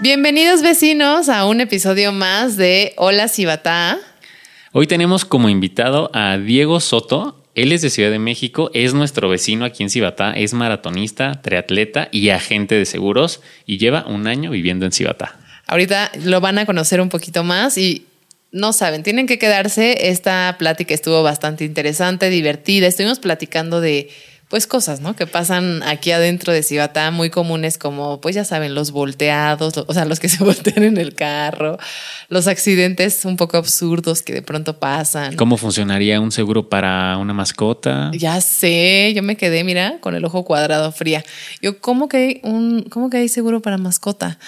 Bienvenidos vecinos a un episodio más de Hola Cibatá. Hoy tenemos como invitado a Diego Soto. Él es de Ciudad de México, es nuestro vecino aquí en Cibatá, es maratonista, triatleta y agente de seguros y lleva un año viviendo en Cibatá. Ahorita lo van a conocer un poquito más y no saben, tienen que quedarse. Esta plática estuvo bastante interesante, divertida. Estuvimos platicando de pues cosas, ¿no? Que pasan aquí adentro de Cibatá, muy comunes como, pues ya saben, los volteados, o sea, los que se voltean en el carro, los accidentes un poco absurdos que de pronto pasan. ¿Cómo funcionaría un seguro para una mascota? Ya sé, yo me quedé, mira, con el ojo cuadrado fría. Yo, ¿cómo que hay un, cómo que hay seguro para mascota?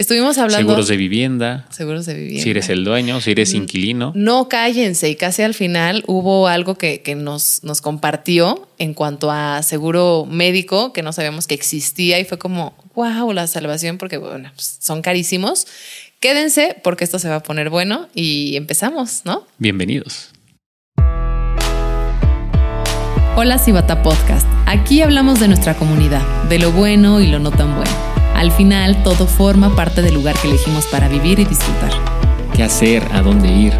Estuvimos hablando. Seguros de vivienda. Seguros de vivienda. Si eres el dueño, si eres inquilino. No cállense. Y casi al final hubo algo que, que nos, nos compartió en cuanto a seguro médico, que no sabíamos que existía y fue como, wow, la salvación, porque bueno, pues, son carísimos. Quédense porque esto se va a poner bueno y empezamos, ¿no? Bienvenidos. Hola Cibata Podcast. Aquí hablamos de nuestra comunidad, de lo bueno y lo no tan bueno. Al final, todo forma parte del lugar que elegimos para vivir y disfrutar. ¿Qué hacer? ¿A dónde ir?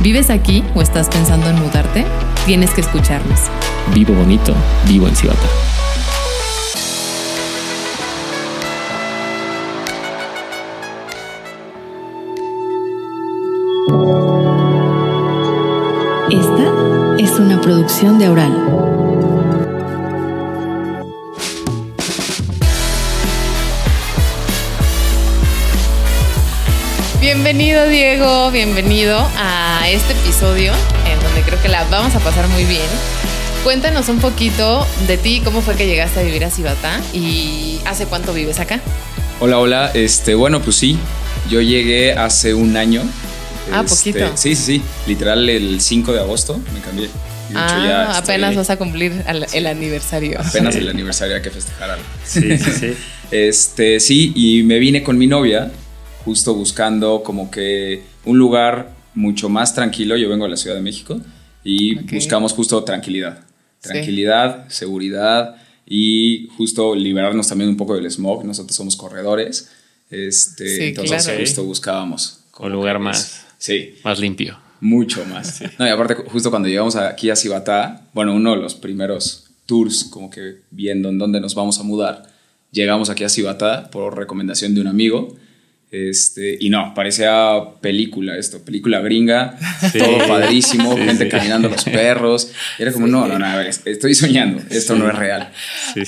¿Vives aquí o estás pensando en mudarte? Tienes que escucharnos. Vivo bonito, vivo en Cibata. Esta es una producción de Aural. Bienvenido Diego, bienvenido a este episodio en donde creo que la vamos a pasar muy bien. Cuéntanos un poquito de ti, cómo fue que llegaste a vivir a Cibatá y hace cuánto vives acá. Hola, hola. Este, bueno, pues sí, yo llegué hace un año. Ah, este, poquito. Sí, sí, sí. Literal el 5 de agosto me cambié. ah, apenas vas a cumplir el aniversario. Apenas el aniversario hay que festejar algo. Sí, sí, sí. este, sí, y me vine con mi novia justo buscando como que un lugar mucho más tranquilo. Yo vengo de la Ciudad de México y buscamos justo tranquilidad. Tranquilidad, seguridad y justo liberarnos también un poco del smog. Nosotros somos corredores. Este, entonces justo buscábamos. Un lugar más, sí. más limpio. Mucho más. No, y aparte, justo cuando llegamos aquí a Cibatá, bueno, uno de los primeros tours, como que viendo en dónde nos vamos a mudar, llegamos aquí a Cibatá por recomendación de un amigo este, y no, parecía película esto, película gringa, todo padrísimo, gente caminando los perros. Y era como, no, no, no, a ver, estoy soñando, esto no es real.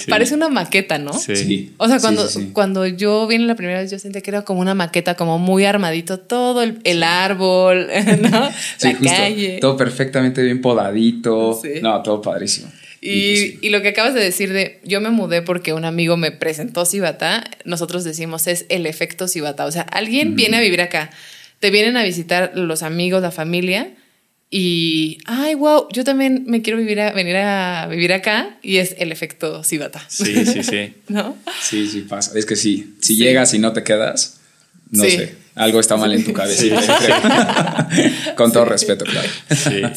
Parece una maqueta, ¿no? Sí. O sea, cuando, cuando yo vine la primera vez, yo sentí que era como una maqueta, como muy armadito, todo el, el árbol, ¿no? la calle. Todo perfectamente bien podadito. No, todo padrísimo. Y, y, lo que acabas de decir de yo me mudé porque un amigo me presentó Cibata, nosotros decimos es el efecto Cibata. O sea, alguien viene a vivir acá, te vienen a visitar los amigos, la familia, y ay, wow, yo también me quiero vivir a, venir a vivir acá, y es el efecto Cibata. Sí, sí, sí. ¿No? Sí, sí pasa. Es que sí, si llegas y no te quedas, no sé algo está mal en tu cabeza. Con todo respeto, claro.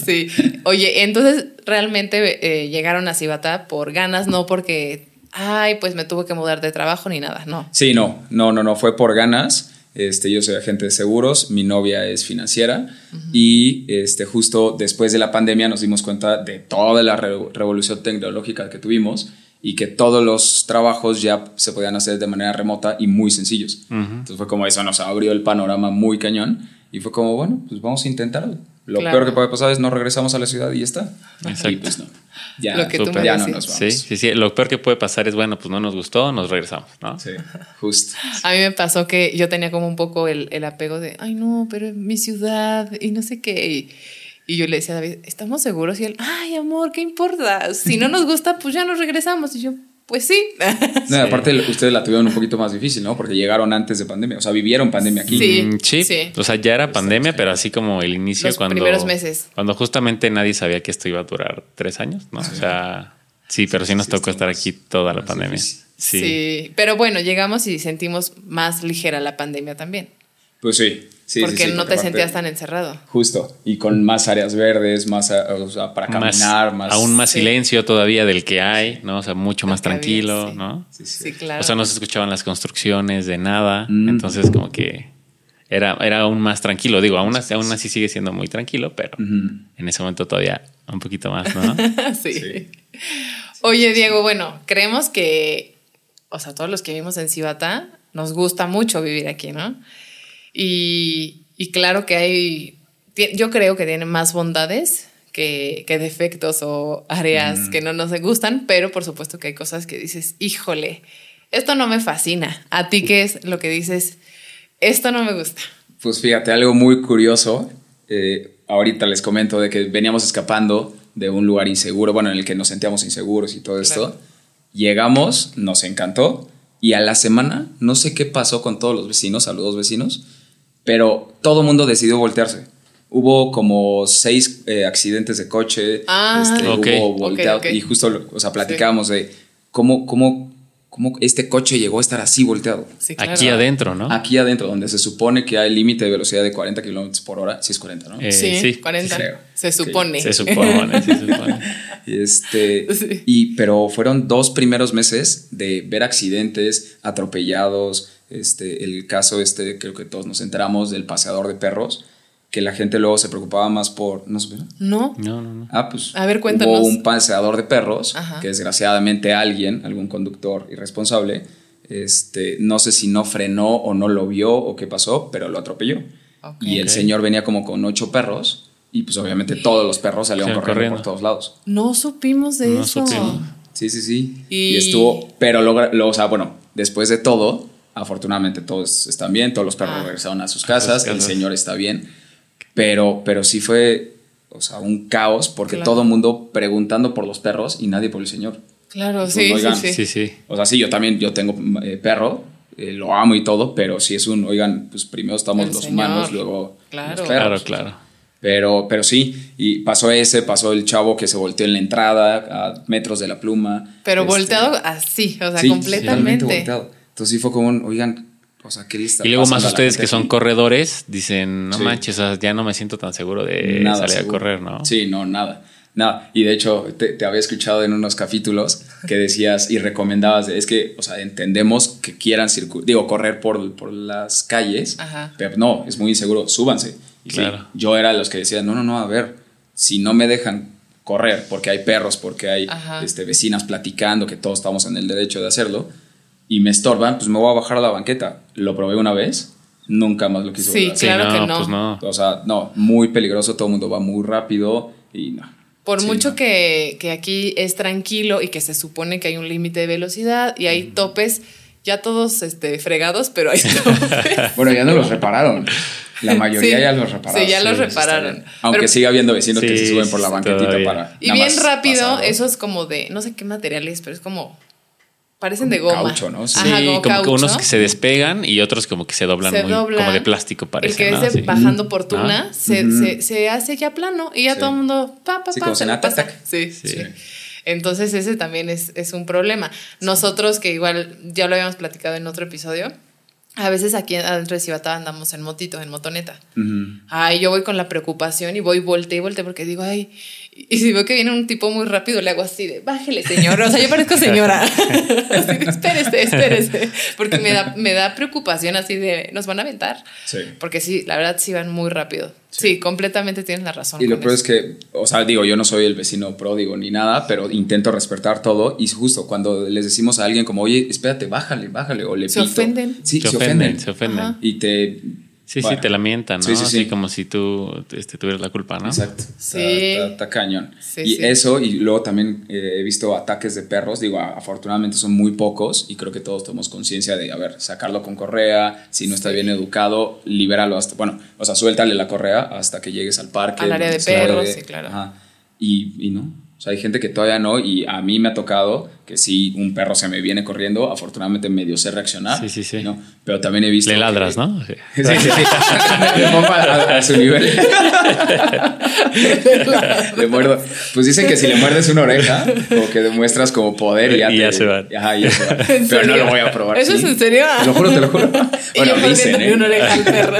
Sí. Oye, entonces realmente eh, llegaron a Cibata por ganas, no porque, ay, pues me tuve que mudar de trabajo ni nada, no. Sí, no, no, no, no, fue por ganas. Este, yo soy agente de seguros, mi novia es financiera y este, justo después de la pandemia nos dimos cuenta de toda la revolución tecnológica que tuvimos y que todos los trabajos ya se podían hacer de manera remota y muy sencillos. Entonces fue como eso nos abrió el panorama muy cañón y fue como, bueno, pues vamos a intentarlo. Lo peor que puede pasar es no regresamos a la ciudad y ya está. Exacto. Y pues no. Ya, Lo que tú ya no nos vamos. Sí, sí, sí. Lo peor que puede pasar es, bueno, pues no nos gustó, nos regresamos, ¿no? Sí, justo. A mí me pasó que yo tenía como un poco el, el apego de, ay, no, pero es mi ciudad y no sé qué. Y, y yo le decía a David, ¿estamos seguros? Y él, ay, amor, ¿qué importa? Si no nos gusta, pues ya nos regresamos. Y yo, pues sí. No, aparte ustedes la tuvieron un poquito más difícil, ¿no? Porque llegaron antes de pandemia, o sea, vivieron pandemia aquí. Sí, sí. O sea, ya era pandemia, pero así como el inicio Los cuando... primeros meses. Cuando justamente nadie sabía que esto iba a durar tres años, ¿no? O sea, sí, pero sí nos tocó estar aquí toda la pandemia. Sí. sí, pero bueno, llegamos y sentimos más ligera la pandemia también. Pues sí, Sí, porque sí, no porque te sentías tan encerrado. Justo, y con más áreas verdes, más, a- o sea, para caminar, más... aún más Sí. silencio todavía del que hay, ¿no? O sea, mucho más tranquilo, sí. ¿no? Sí, sí. Sí, claro. O sea, no se escuchaban las construcciones de nada. Mm. Entonces, como que era, era aún más tranquilo. Digo, aún así, aún así sigue siendo muy tranquilo, pero en ese momento todavía un poquito más, ¿no? sí. Sí. Oye, Diego, bueno, creemos que, o sea, todos los que vivimos en Cibata, nos gusta mucho vivir aquí, ¿no? Y, y claro que hay, yo creo que tiene más bondades que, que defectos o áreas que no nos gustan, pero por supuesto que hay cosas que dices, híjole, esto no me fascina. ¿A ti qué es lo que dices? Esto no me gusta. Pues fíjate, algo muy curioso. eh, ahorita les comento de que veníamos escapando de un lugar inseguro, bueno, en el que nos sentíamos inseguros y todo esto. Claro. Llegamos, nos encantó y a la semana, no sé qué pasó con todos los vecinos, saludos vecinos, pero todo el mundo decidió voltearse. Hubo como seis eh, accidentes de coche, Ah. este, Ok. hubo volteado y justo, o sea, platicábamos de cómo, cómo, cómo este coche llegó a estar así volteado. Sí, claro. Aquí adentro, ¿no? Aquí adentro, donde se supone que hay límite de velocidad de 40 kilómetros por hora, sí es 40, ¿no? Eh, sí, sí, 40. creo. se Sí, supone. Se supone, se supone. Este, Sí. y, pero fueron dos primeros meses de ver accidentes, atropellados, este, el caso este, creo que todos nos enteramos del paseador de perros, que la gente luego se preocupaba más por, ¿no supieron? No. No, no, no. Ah, pues A ver, cuéntanos. hubo un paseador de perros Ajá. que desgraciadamente alguien, algún conductor irresponsable, este, no sé si no frenó o no lo vio o qué pasó, pero lo atropelló. Ok. Y el Ok. señor venía como con ocho perros y pues obviamente todos los perros salieron corriendo, corriendo. por todos lados. No supimos de No eso. supimos. Sí, sí, sí. Y- Y, estuvo, pero lo, o sea, bueno, después de todo, afortunadamente todos están bien, todos los perros Ah. regresaron a sus casas, el casas. señor está bien, pero, pero sí fue, o sea, un caos porque Claro. todo el mundo preguntando por los perros y nadie por el señor. Claro, Pues, sí, oigan, sí, sí. Sí. O sea, sí, yo también, yo tengo eh, perro, eh, lo amo y todo, pero sí es un, oigan, pues primero estamos El los señor. humanos, luego Claro. los Claro, perros. claro. Pero, pero sí, y pasó ese, pasó el chavo que se volteó en la entrada a metros de la pluma. Pero Este, volteado así, o sea, sí, completamente. totalmente volteado. Entonces sí fue como un, oigan, o sea, ¿qué Y luego más ustedes que son aquí? corredores dicen, no Sí. manches, o sea, ya no me siento tan seguro de Nada salir seguro. a correr, ¿no? Sí, no, nada. Nada. Y de hecho, te, te había escuchado en unos capítulos que decías y recomendabas, de, es que, o sea, entendemos que quieran circu- digo, correr por, por las calles, Ajá. pero no, es muy inseguro, súbanse. Y sí, Claro. yo era de los que decían, no, no, no, a ver, si no me dejan correr porque hay perros, porque hay este, vecinas platicando, que todos estamos en el derecho de hacerlo, y me estorban, pues me voy a bajar a la banqueta. Lo probé una vez, nunca más lo quise Sí, volver a hacer. Claro no, que no. pues no. O sea, no, muy peligroso, todo el mundo va muy rápido y no. Por Sí, mucho no. que, que aquí es tranquilo y que se supone que hay un límite de velocidad y hay topes, ya todos este, fregados, pero hay topes. Bueno, ya no los repararon. La mayoría Sí. ya los repararon. Sí, ya los está repararon. Aunque Pero- siga habiendo vecinos que Sí, se suben por la sí, banquetita todavía. para. y bien rápido, pasarlo. eso es como de, no sé qué material es, pero es como, parecen Como de goma. caucho, ¿no? Sí. Ajá, como, como, que caucho. unos que se despegan y otros como que se doblan Se muy, dobla. como de plástico parece, El que ¿no? es de Sí. bajando por tuna Ah. se, se, se hace ya plano y ya Sí. todo el mundo pa, pa, Sí, pa, como se cena, lo tac, pasa. tac. Sí, Sí. sí. Entonces ese también es, es un problema. Nosotros que igual ya lo habíamos platicado en otro episodio, a veces aquí adentro de Cibatá andamos en motito, en motoneta. Ay, yo voy con la preocupación y voy volte y volte porque digo, ay, y si veo que viene un tipo muy rápido, le hago así de, bájele, señor. O sea, yo parezco señora. Así de, espérese, espérese. Porque me da, me da preocupación así de, nos van a aventar. Sí. Porque sí, la verdad sí van muy rápido. Sí, completamente tienes la razón. Y lo peor es que, o sea, digo, yo no soy el vecino pródigo ni nada, pero intento respetar todo. Y justo cuando les decimos a alguien como, oye, espérate, bájale, bájale, o le Se pito. ofenden. Sí, se, se, ofenden, ofenden. se ofenden. Ajá. Y te. Sí, bueno, sí, te lamentan, ¿no? Sí, sí, sí. Así como si tú este, tuvieras la culpa, ¿no? Exacto. Sí. Está, está- está cañón. Sí, y sí. eso, y luego también eh, he visto ataques de perros. Digo, afortunadamente son muy pocos y creo que todos tenemos conciencia de, a ver, sacarlo con correa. Si no está bien educado, libéralo hasta. Bueno, o sea, suéltale la correa hasta que llegues al parque. Al área de perros, sí, claro. Ajá. Y, y no. O sea, hay gente que todavía no, y a mí me ha tocado que si un perro se me viene corriendo, afortunadamente medio sé reaccionar. Sí, sí, sí. ¿no? Pero también he visto. Le ladras, que- ¿no? Sí, sí, sí. Le pongo a, a su nivel. le muerdo. Pues dicen que si le muerdes una oreja, como que demuestras como poder y ya, Y te- ya se van. Ajá, ya se van. ¿En Pero no lo voy a probar. ¿Eso sí. es en serio? Te lo juro, te lo juro. Y Bueno, yo dicen, ¿eh? una oreja al perro.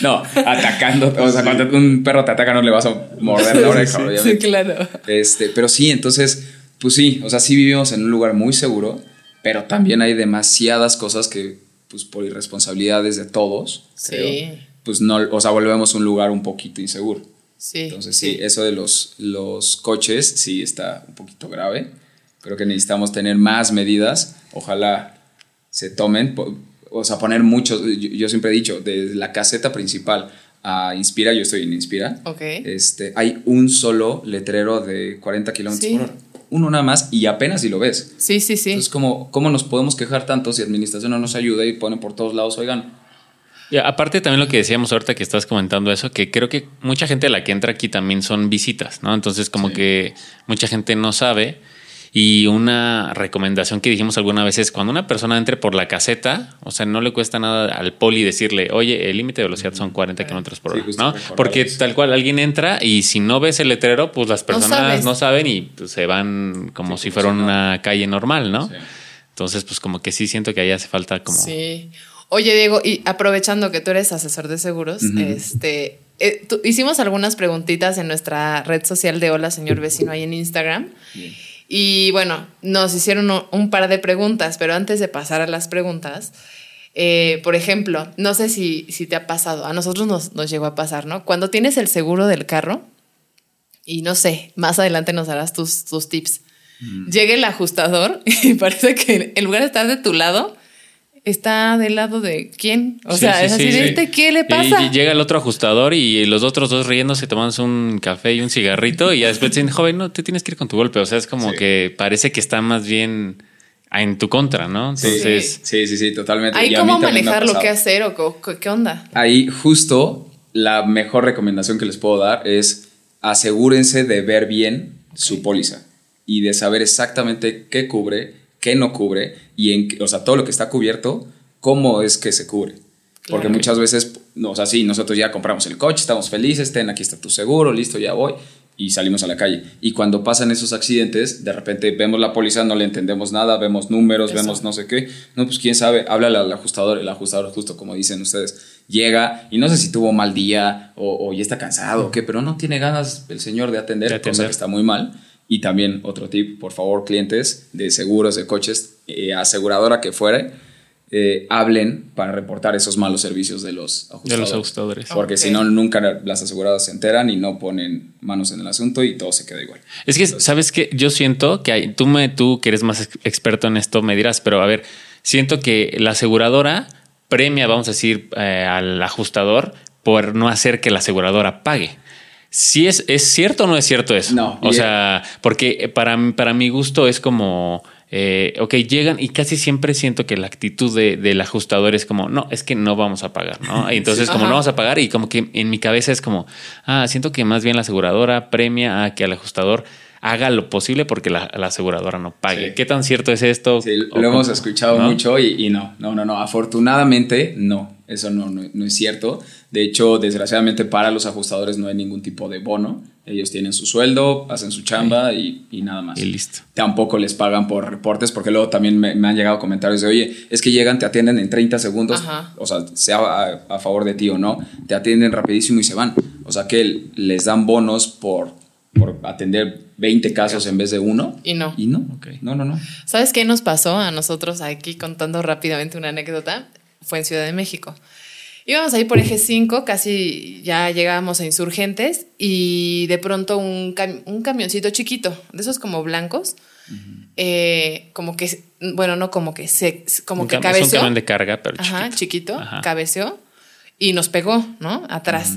No, atacando. O sea, cuando un perro te ataca, no le vas a morder la oreja, Sí, obviamente. claro. Este, pero sí, entonces, pues sí, o sea, sí vivimos en un lugar muy seguro, pero también hay demasiadas cosas que, pues por irresponsabilidades de todos, Sí. creo, pues no, o sea, volvemos un lugar un poquito inseguro. Sí. Entonces sí, eso de los, los coches sí está un poquito grave. Creo que necesitamos tener más medidas. Ojalá se tomen, o sea, poner muchos. Yo, yo siempre he dicho, desde la caseta principal a Inspira, yo estoy en Inspira, Ok. este, hay un solo letrero de 40 kilómetros Sí. por hora. Uno nada más y apenas si lo ves. Sí, sí, sí. Entonces, ¿cómo, ¿cómo nos podemos quejar tanto si administración no nos ayuda y pone por todos lados, oigan? Y aparte también lo que decíamos ahorita que estás comentando eso, que creo que mucha gente a la que entra aquí también son visitas, ¿no? Entonces como Sí. que mucha gente no sabe. Y una recomendación que dijimos alguna vez es cuando una persona entre por la caseta, o sea, no le cuesta nada al poli decirle, oye, el límite de velocidad son 40 kilómetros por hora, ¿no? Porque tal cual alguien entra y si no ves el letrero, pues las personas no, saben y pues, se van como Sí, si fuera una calle normal, ¿no? Sí. Entonces, pues como que sí siento que ahí hace falta como... Sí. Oye, Diego, y aprovechando que tú eres asesor de seguros, este, eh, tú- hicimos algunas preguntitas en nuestra red social de Hola Señor Vecino ahí en Instagram. Bien. Y bueno, nos hicieron un, par de preguntas, pero antes de pasar a las preguntas, eh, por ejemplo, no sé si, si te ha pasado, a nosotros nos, nos llegó a pasar, ¿no? Cuando tienes el seguro del carro, y no sé, más adelante nos darás tus, tus tips, llega el ajustador y parece que en lugar de estar de tu lado, está del lado de quién. O Sí, sea, sí, es así sí, de sí. este, ¿qué le pasa? Y, llega el otro ajustador y los otros dos riéndose, tomándose un café y un cigarrito y ya después dicen, joven, no, te tienes que ir con tu golpe. O sea, es como Sí. que parece que está más bien en tu contra, ¿no? Sí, Entonces, sí, sí, sí, totalmente. Ahí cómo manejarlo, qué pasado. hacer o qué onda. Ahí justo la mejor recomendación que les puedo dar es asegúrense de ver bien su póliza y de saber exactamente qué cubre, qué no cubre y en, o sea, todo lo que está cubierto, cómo es que se cubre. Porque Claro. muchas veces, no, o sea, sí, nosotros ya compramos el coche, estamos felices, ten, aquí está tu seguro, listo, ya voy, y salimos a la calle. Y cuando pasan esos accidentes, de repente vemos la póliza, no le entendemos nada, vemos números, vemos no sé qué. No, pues quién sabe, háblale al ajustador, el ajustador, justo como dicen ustedes, llega y no sé si tuvo mal día o, o ya está cansado o qué, pero no tiene ganas el señor de atender, De cosa atender. que está muy mal. Y también otro tip, por favor, clientes de seguros de coches, eh, aseguradora que fuere, eh, hablen para reportar esos malos servicios de los ajustadores. de los ajustadores. Porque si no, nunca las aseguradoras se enteran y no ponen manos en el asunto y todo se queda igual. Es que, ¿sabes qué? Yo siento que hay, tú, me, tú que eres más ex- experto en esto me dirás, pero a ver, siento que la aseguradora premia, vamos a decir, eh, al ajustador por no hacer que la aseguradora pague. Si es, ¿Es cierto o no es cierto eso? No, O sea, porque para, para mi gusto es como, eh, ok, llegan y casi siempre siento que la actitud de- del ajustador es como, no, es que no vamos a pagar, ¿no? Y entonces, como Ajá. no vamos a pagar, y como que en mi cabeza es como, ah, siento que más bien la aseguradora premia a que el ajustador haga lo posible porque la, la aseguradora no pague. Sí. ¿Qué tan cierto es esto? Sí, ¿O lo hemos escuchado ¿No? mucho y, y no, no, no, no. Afortunadamente, no. Eso no, no, no es cierto. De hecho, desgraciadamente para los ajustadores no hay ningún tipo de bono. Ellos tienen su sueldo, hacen su chamba y, y nada más. Y listo. Tampoco les pagan por reportes porque luego también me, me han llegado comentarios de, oye, es que llegan, te atienden en 30 segundos, Ajá. o sea, sea a, a favor de ti o no, te atienden rapidísimo y se van. O sea que les dan bonos por, por atender 20 casos en vez de uno. Y no. Y no, Ok. no, no, no. ¿Sabes qué nos pasó a nosotros aquí contando rápidamente una anécdota? Fue en Ciudad de México. Íbamos ahí por eje 5, casi ya llegábamos a Insurgentes y de pronto un, cam- un camioncito chiquito, de esos como blancos, eh, como que, bueno, no como que se, como Un que cam- es un cabeceó. camión de carga, pero Ajá, chiquito. chiquito, Ajá. cabeceó y nos pegó, ¿no? Atrás.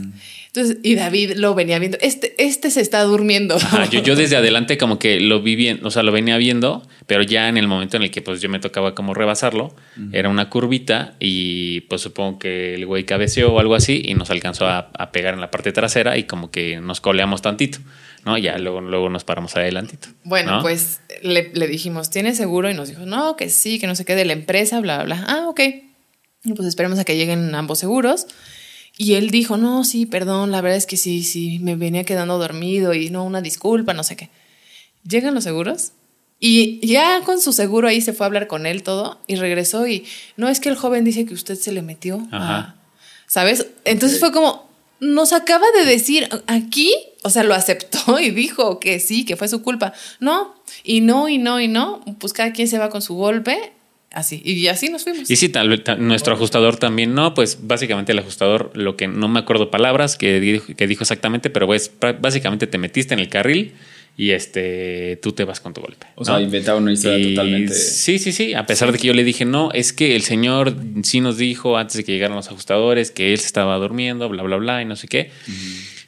Entonces, y David lo venía viendo. Este, este se está durmiendo. Ajá, yo, yo desde adelante como que lo vi bien, o sea, lo venía viendo, pero ya en el momento en el que pues yo me tocaba como rebasarlo, era una curvita y pues supongo que el güey cabeceó o algo así y nos alcanzó a, a pegar en la parte trasera y como que nos coleamos tantito, ¿no? Ya luego, luego nos paramos adelantito. Bueno, ¿no? pues le, le dijimos, ¿tiene seguro? Y nos dijo, no, que sí, que no se quede la empresa, bla, bla, bla. Ah, ok. Y pues esperemos a que lleguen ambos seguros. Y él dijo, no, sí, perdón, la verdad es que sí, sí, me venía quedando dormido y no, una disculpa, no sé qué. Llegan los seguros y ya con su seguro ahí se fue a hablar con él todo y regresó y no es que el joven dice que usted se le metió. Ajá. ¿Sabes? Entonces fue como, nos acaba de decir aquí, o sea, lo aceptó y dijo que sí, que fue su culpa. No, y no, y no, y no, pues cada quien se va con su golpe, así, y así nos fuimos. Y sí, tal vez nuestro ajustador también no, pues básicamente el ajustador, lo que no me acuerdo palabras que dijo, que dijo exactamente, pero pues básicamente te metiste en el carril y este tú te vas con tu golpe. O ¿no? sea, inventaron una historia Y totalmente. Sí, sí, sí. A pesar de que yo le dije, no, es que el señor sí nos dijo antes de que llegaran los ajustadores que él se estaba durmiendo, bla, bla, bla, y no sé qué.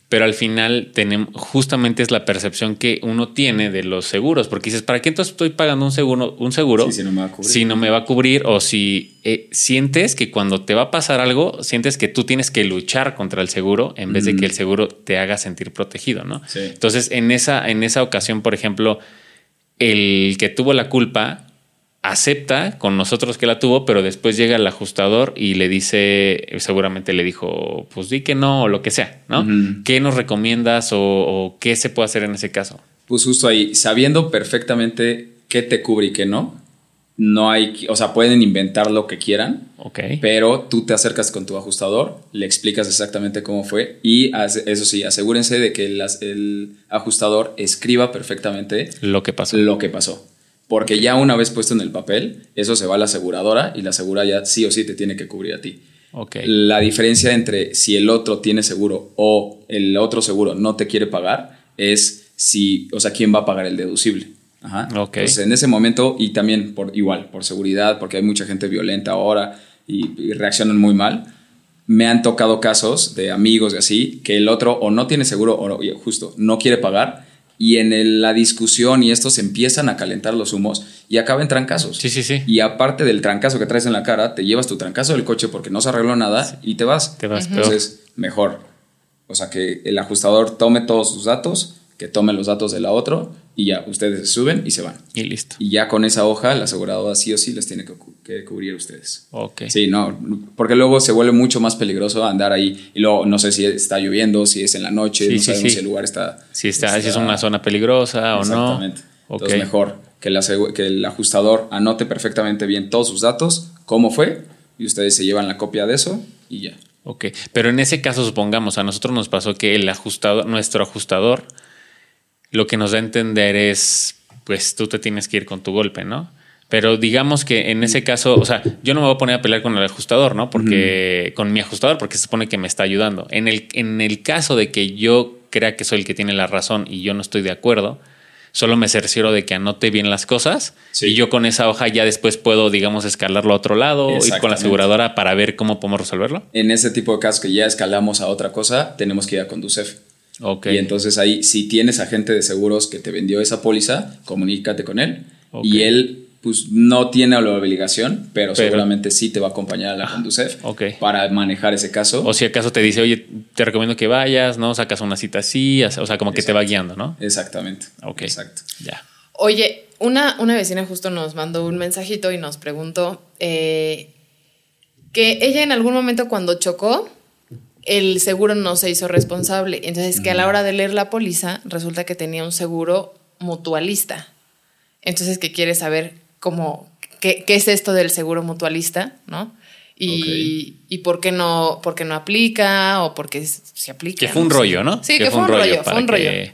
Pero al final tenemos, justamente es la percepción que uno tiene de los seguros, porque dices, ¿para qué entonces estoy pagando un seguro, un seguro Sí, si no me va a cubrir. si no me va a cubrir o si eh, sientes que cuando te va a pasar algo, sientes que tú tienes que luchar contra el seguro en vez de que el seguro te haga sentir protegido, ¿no? Sí. Entonces, en esa, en esa ocasión, por ejemplo, el que tuvo la culpa acepta con nosotros que la tuvo, pero después llega el ajustador y le dice, seguramente le dijo, pues di que no o lo que sea, ¿no? ¿Qué nos recomiendas o, o qué se puede hacer en ese caso? Pues justo ahí, sabiendo perfectamente qué te cubre y qué no, no hay, o sea, pueden inventar lo que quieran, Ok. pero tú te acercas con tu ajustador, le explicas exactamente cómo fue y eso sí, asegúrense de que el, el ajustador escriba perfectamente Lo que pasó. lo que pasó. Porque ya una vez puesto en el papel, eso se va a la aseguradora y la aseguradora ya sí o sí te tiene que cubrir a ti. Ok. La diferencia entre si el otro tiene seguro o el otro seguro no te quiere pagar es si, o sea, quién va a pagar el deducible. Ajá. Ok. Entonces, en ese momento, y también por igual, por seguridad, porque hay mucha gente violenta ahora y, y reaccionan muy mal, me han tocado casos de amigos y así, que el otro o no tiene seguro o no- justo no quiere pagar, y en el- la discusión y esto se empiezan a calentar los humos y acaba en trancazos. Sí, sí, sí. Y aparte del trancazo que traes en la cara, te llevas tu trancazo del coche porque no se arregló nada y te vas. Te vas peor. Entonces, mejor. O sea, que el ajustador tome todos sus datos, que tome los datos de la otro y ya, ustedes se suben y se van. Y listo. Y ya con esa hoja, la aseguradora sí o sí les tiene que, cu- que cubrir a ustedes. Ok. Sí, no, porque luego se vuelve mucho más peligroso andar ahí y luego no sé si está lloviendo, si es en la noche, Sí, no sí, sabemos sí. si el lugar está... Si, está, si es una zona peligrosa o no. Exactamente. Ok. Entonces mejor que, la que el ajustador anote perfectamente bien todos sus datos, cómo fue, y ustedes se llevan la copia de eso y ya. Ok, pero en ese caso supongamos, a nosotros nos pasó que el ajustador, nuestro ajustador, lo que nos da a entender es, pues tú te tienes que ir con tu golpe, ¿no? Pero digamos que en ese caso, o sea, yo no me voy a poner a pelear con el ajustador, ¿no? Porque con mi ajustador, porque se supone que me está ayudando. En el, en el caso de que yo crea que soy el que tiene la razón y yo no estoy de acuerdo, solo me cercioro de que anote bien las cosas Sí. y yo con esa hoja ya después puedo, digamos, escalarlo a otro lado, ir con la aseguradora para ver cómo podemos resolverlo. En ese tipo de casos que ya escalamos a otra cosa, tenemos que ir a Conducef. Y entonces ahí, si tienes agente de seguros que te vendió esa póliza, comunícate con él. Y él, pues no tiene la obligación, pero, Pero- seguramente sí te va a acompañar a la Conducef ok. para manejar ese caso. O si acaso te dice, oye, te recomiendo que vayas, ¿no? Sacas una cita así, o sea, como que te va guiando, ¿no? Exactamente. Ok. Exacto. Ya. Oye, una, una vecina justo nos mandó un mensajito y nos preguntó eh, que ella en algún momento cuando chocó, el seguro no se hizo responsable. Entonces, que a la hora de leer la póliza, resulta que tenía un seguro mutualista. Entonces, que quiere saber cómo, qué, qué es esto del seguro mutualista, ¿no? Y, y por qué no, por qué no aplica o por qué se aplica. Que fue un no sé. rollo, ¿no? Sí, que, fue un rollo, fue un rollo. que-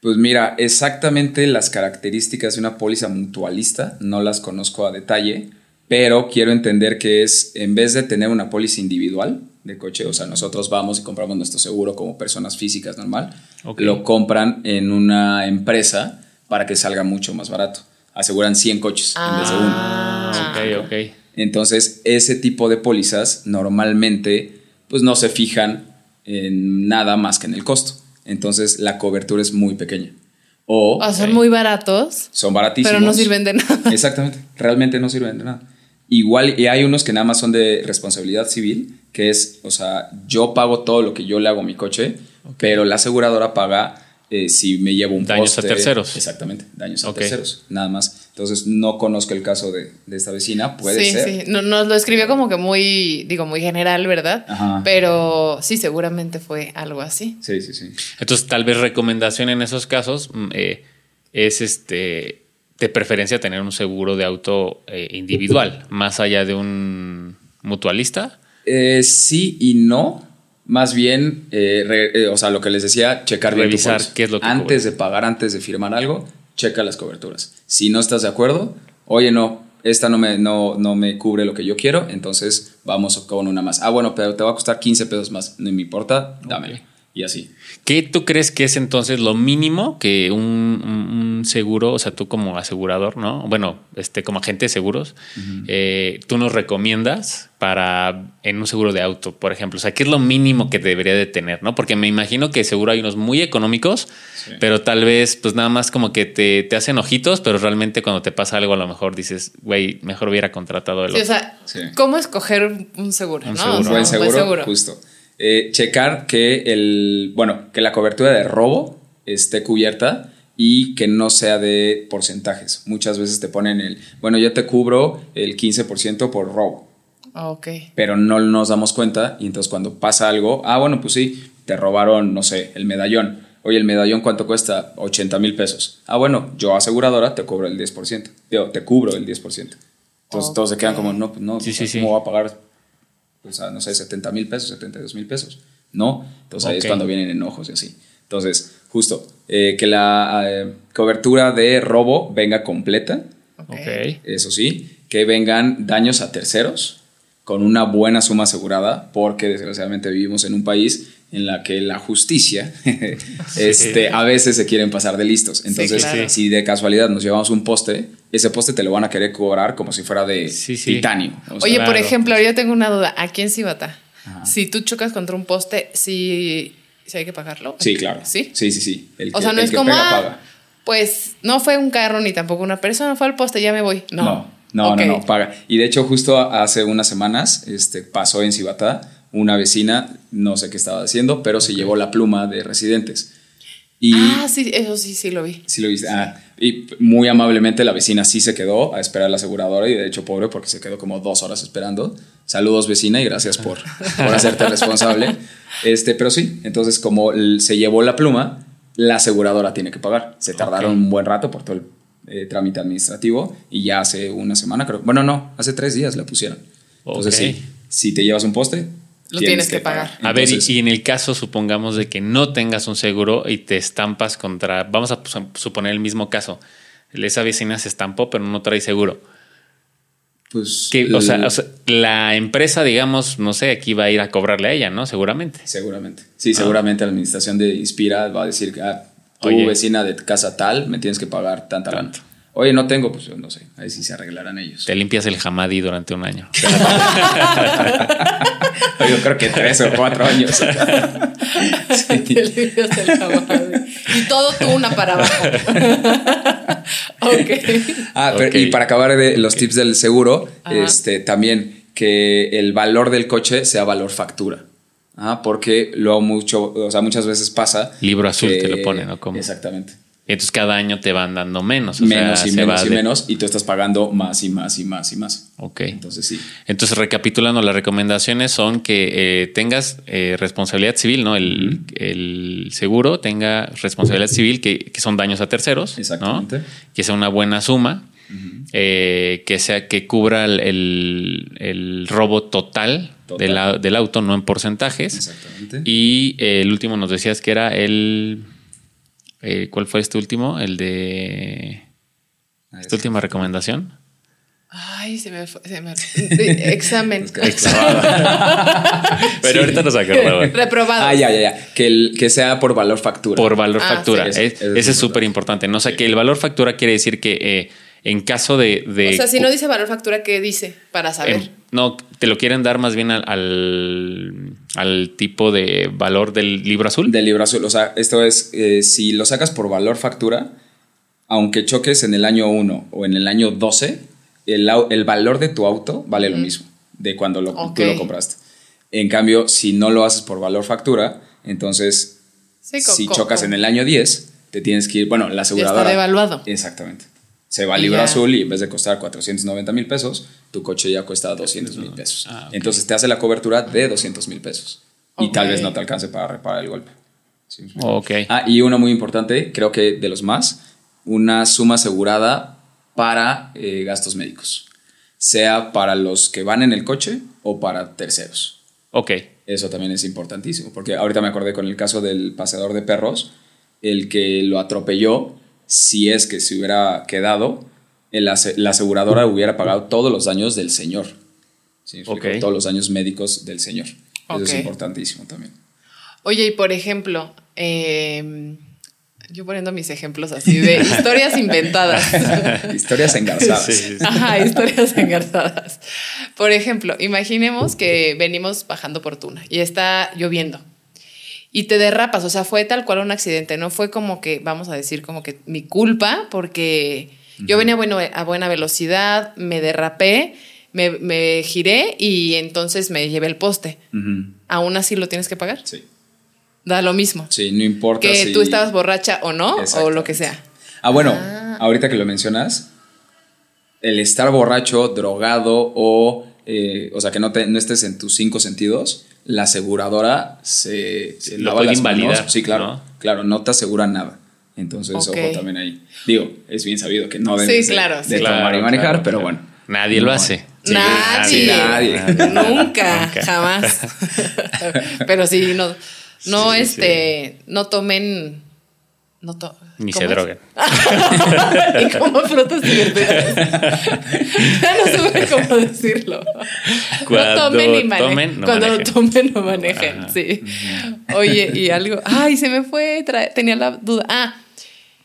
Pues mira, exactamente las características de una póliza mutualista no las conozco a detalle, pero quiero entender que es, en vez de tener una póliza individual de coche, o sea, nosotros vamos y compramos nuestro seguro como personas físicas normal, Ok. lo compran en una empresa para que salga mucho más barato. Aseguran 100 coches en vez de uno. Ah. Ok, ok. Entonces, ese tipo de pólizas normalmente pues no se fijan en nada más que en el costo. Entonces la cobertura es muy pequeña. O, O son muy baratos, son baratísimos. pero no sirven de nada. Exactamente, realmente no sirven de nada. Igual, y hay unos que nada más son de responsabilidad civil, que es, o sea, yo pago todo lo que yo le hago a mi coche, pero la aseguradora paga eh, si me llevo un Daños a terceros. Exactamente, daños a terceros, nada más. Entonces, no conozco el caso de, de esta vecina, puede sí, ser. sí. No- Nos lo escribió como que muy, digo, muy general, ¿verdad? Ajá. Pero sí, seguramente fue algo así. Sí, sí, sí. Entonces, tal vez recomendación en esos casos mm, eh, es este de preferencia tener un seguro de auto eh, individual, más allá de un mutualista. Eh, sí y no. Más bien, eh, re- eh, o sea, lo que les decía, checar Revisar qué es lo que Antes cubre. de pagar, antes de firmar algo, checa las coberturas. Si no estás de acuerdo, oye, no, esta no me, no, no me cubre lo que yo quiero, entonces vamos con una más. Ah, bueno, pero te va a costar 15 pesos más. No me importa, dámelo. Y así. ¿Qué tú crees que es entonces lo mínimo que un, un- un seguro, o sea, tú como asegurador, ¿no? Bueno, este, como agente de seguros, eh, tú nos recomiendas para en un seguro de auto, por ejemplo? O sea, ¿qué es lo mínimo que debería de tener, no? Porque me imagino que seguro hay unos muy económicos, Sí. pero tal vez, pues nada más como que te, te hacen ojitos, pero realmente cuando te pasa algo, a lo mejor dices, güey, mejor hubiera contratado el Sí, o otro. sea, Sí. ¿cómo escoger un- un seguro? Un ¿no? seguro. O sea, buen un seguro, justo. Eh, checar que el, bueno, que la cobertura de robo esté cubierta y que no sea de porcentajes. Muchas veces te ponen el, bueno, yo te cubro el 15% por robo, Ok. pero no nos damos cuenta y entonces cuando pasa algo, ah, bueno, pues sí, te robaron, no sé, el medallón. Oye, el medallón cuánto cuesta? 80 mil pesos. Ah, bueno, yo aseguradora te cobro el 10%. Digo, te cubro el 10%. Entonces todos se quedan como, no, pues no, Sí, o sea, sí. ¿cómo va a pagar sea, no sé, 70 mil pesos, 72 mil pesos. No, entonces ahí es cuando vienen enojos y así. Entonces, justo, eh, que la eh, cobertura de robo venga completa, Ok. Ok. eso sí, que vengan daños a terceros con una buena suma asegurada, porque desgraciadamente vivimos en un país en la que la justicia este, a veces se quieren pasar de listos. Entonces, claro. si de casualidad nos llevamos un poste, ese poste te lo van a querer cobrar como si fuera de Sí, sí. titanio. O sea, Oye, por ejemplo, ahora yo tengo una duda. Aquí en Cibata, si tú chocas contra un poste, ¿sí, sí hay que pagarlo? Sí, claro. ¿Sí? Sí, sí, sí. El O que- sea, no es como, pega, ah, paga. pues no fue un carro ni tampoco una persona, fue al poste, ya me voy. No. No, no, no, no, paga. Y de hecho, justo hace unas semanas este, pasó en Cibatá una vecina, no sé qué estaba haciendo, pero se llevó la pluma de residentes. Y Ah, sí, eso sí, sí lo vi. sí lo viste. Ah, y muy amablemente la vecina sí se quedó a esperar a la aseguradora y de hecho pobre porque se quedó como dos horas esperando. Saludos vecina y gracias por, por hacerte responsable. Este, pero sí, entonces como se llevó la pluma, la aseguradora tiene que pagar. Se tardaron un buen rato por todo el eh, trámite administrativo y ya hace una semana creo. Bueno, no, hace tres días la pusieron. Entonces sí, si te llevas un poste, Lo tienes que pagar. A ver, y- en el caso, supongamos de que no tengas un seguro y te estampas contra, vamos a suponer el mismo caso, esa vecina se estampó pero no trae seguro. pues, Que, o, sea, el- o sea, la empresa, digamos, no sé, aquí va a ir a cobrarle a ella, ¿no? Seguramente. Seguramente. Sí, seguramente la administración de Inspira va a decir que ah, tu Oye. vecina de casa tal me tienes que pagar tanta. Tanto. Oye, no tengo, pues no sé, ahí sí se arreglarán ellos. Te limpias el jamadi durante un año. Yo creo que tres o cuatro años. Sí. Te limpias el caballo. y todo tú una para abajo. ok. Ah, pero- y para acabar de los tips del seguro, Ajá. este, también que el valor del coche sea valor factura. Ah, porque luego mucho, o sea, muchas veces pasa. Libro azul que- te lo ponen, ¿o cómo? Exactamente. Y entonces cada año te van dando menos. o menos sea, y menos y de- menos, y tú estás pagando más y más y más y más. Ok. Entonces sí. Entonces, recapitulando, las recomendaciones son que eh, tengas eh, responsabilidad civil, ¿no? El, el seguro tenga responsabilidad civil, que, que son daños a terceros, ¿no? Exactamente. Que sea una buena suma, eh, que sea que cubra el, el- el robo total, Total. Del, au- del auto, no en porcentajes. Exactamente. Y el último nos decías que era el... eh, ¿Cuál fue este último? El de... Ah, Esta última recomendación. Ay, se me fue. Se me... Examen. Pero ahorita nos acordamos. Reprobado. Ah, ya, ya, ya. Que, el, que sea por valor factura. Por valor Ah, factura. sí. Es- ese es súper importante. ¿no? O sea, que el valor factura quiere decir que eh, En caso de... de o sea, si no dice valor factura, ¿qué dice? Para saber. em, no, te lo quieren dar más bien al, al, al tipo de valor del libro azul. Del libro azul. O sea, esto es, eh, si lo sacas por valor factura, aunque choques en el año 1 o en el año 12, el, valor de tu auto vale lo mismo de cuando lo, tú lo compraste. En cambio, si no lo haces por valor factura, entonces, Sí, si chocas en el año 10, te tienes que ir, bueno, la aseguradora... devaluado. Exactamente. Se va al libro azul y en vez de costar 490 mil pesos, tu coche ya cuesta 200 mil pesos. Ah. Entonces te hace la cobertura de 200 mil pesos. Y tal vez no te alcance para reparar el golpe. Sí. Ok. Ah, y uno muy importante, creo que de los más, una suma asegurada para eh, gastos médicos. Sea para los que van en el coche o para terceros. Ok. Eso también es importantísimo, porque ahorita me acordé con el caso del paseador de perros, el que lo atropelló, si es que se hubiera quedado, el ase- la aseguradora hubiera pagado todos los daños del señor. Todos los daños médicos del señor. Eso es importantísimo también. Oye, y por ejemplo, eh, yo poniendo mis ejemplos así de historias inventadas. Historias engarzadas. Sí, sí, sí. Ajá, historias engarzadas. Por ejemplo, imaginemos que venimos bajando por Tuna y está lloviendo y te derrapas, o sea, fue tal cual un accidente, no fue como que, vamos a decir, como que mi culpa, porque yo venía bueno, a buena velocidad, me derrapé, me, me giré y entonces me llevé el poste. ¿Aún así lo tienes que pagar? Sí. Da lo mismo. Sí, no importa que si... tú estabas borracha o no, o lo que sea. Ah, bueno, Ah. ahorita que lo mencionas, el estar borracho, drogado o, eh, o sea, que no, te, no estés en tus cinco sentidos, la aseguradora se, se Lo puede las invalidar, manos. Sí, claro, ¿no? claro, no te asegura nada. Entonces, ojo también ahí. Digo, es bien sabido que no Sí, debes de- claro, de, sí. tomar Claro, y manejar, claro, pero claro. bueno. Nadie No, lo hace. sí, nadie, nadie. nunca, Nunca. jamás. Pero sí, no, no, Sí, sí, este, no tomen, no to- Ni ¿cómo se es? droguen. y como frutas y verduras. ya no supe cómo decirlo. Cuando no tomen y manejen. tomen, no Cuando manejen. tomen, no manejen. Ajá. Sí. Oye, y algo. Ay, se me fue. Tenía la duda. Ah,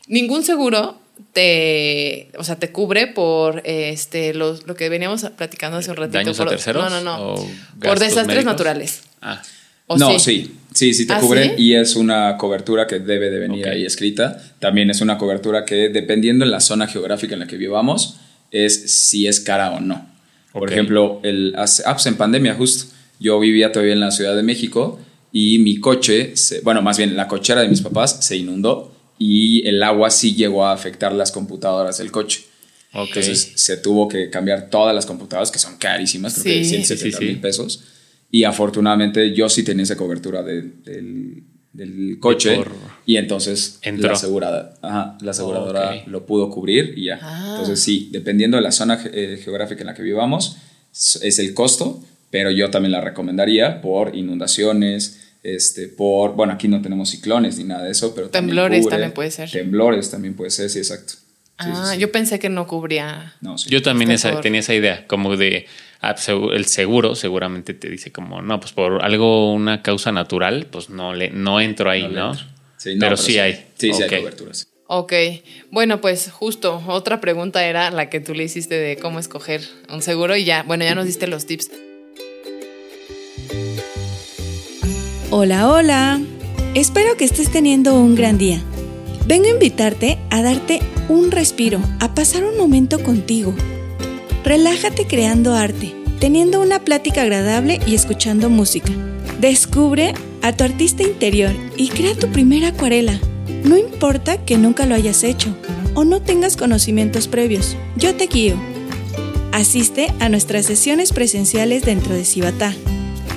ningún seguro te. O sea, te cubre por este los, lo que veníamos platicando hace un ratito. ¿Daños a por- terceros? No, no, no. ¿O Por desastres médicos? naturales. Ah, ¿O no, sí? sí, sí, te ¿Ah, cubren sí? y es una cobertura que debe de venir Ok. ahí escrita. También es una cobertura que dependiendo en la zona geográfica en la que vivamos es si es cara o no. Por Ok. ejemplo, el, ah, pues en pandemia justo, yo vivía todavía en la Ciudad de México y mi coche, se- bueno, más bien la cochera de mis papás se inundó y el agua sí llegó a afectar las computadoras del coche. ok. Entonces se tuvo que cambiar todas las computadoras que son carísimas, creo que Sí. 170 Sí, sí, sí. mil pesos. Y afortunadamente yo sí tenía esa cobertura de- del, del coche. por- Y entonces Entró. la, asegurada, ajá, la aseguradora lo pudo cubrir y ya. Ah. Entonces sí, dependiendo de la zona eh, geográfica en la que vivamos, es el costo, pero yo también la recomendaría por inundaciones. Este, por, bueno, aquí no tenemos ciclones ni nada de eso, pero también Temblores cubre. también puede ser. Temblores también puede ser, sí, exacto. Sí, sí, Ah, sí. yo pensé que no cubría. No, sí. Yo también esa- tenía esa idea, como de ah, segu- el seguro seguramente te dice como, no, pues por algo, una causa natural, pues no le no entro ahí, No. Sí, no, pero, sí hay. Sí, sí hay coberturas. Ok, bueno, pues justo otra pregunta era la que tú le hiciste de cómo escoger un seguro y ya, bueno, ya nos diste los tips. Hola, hola. Espero que estés teniendo un gran día. Vengo a invitarte a darte un respiro, a pasar un momento contigo. Relájate creando arte, teniendo una plática agradable y escuchando música. Descubre a tu artista interior y crea tu primera acuarela. No importa que nunca lo hayas hecho o no tengas conocimientos previos, yo te guío. Asiste a nuestras sesiones presenciales dentro de Cibatá.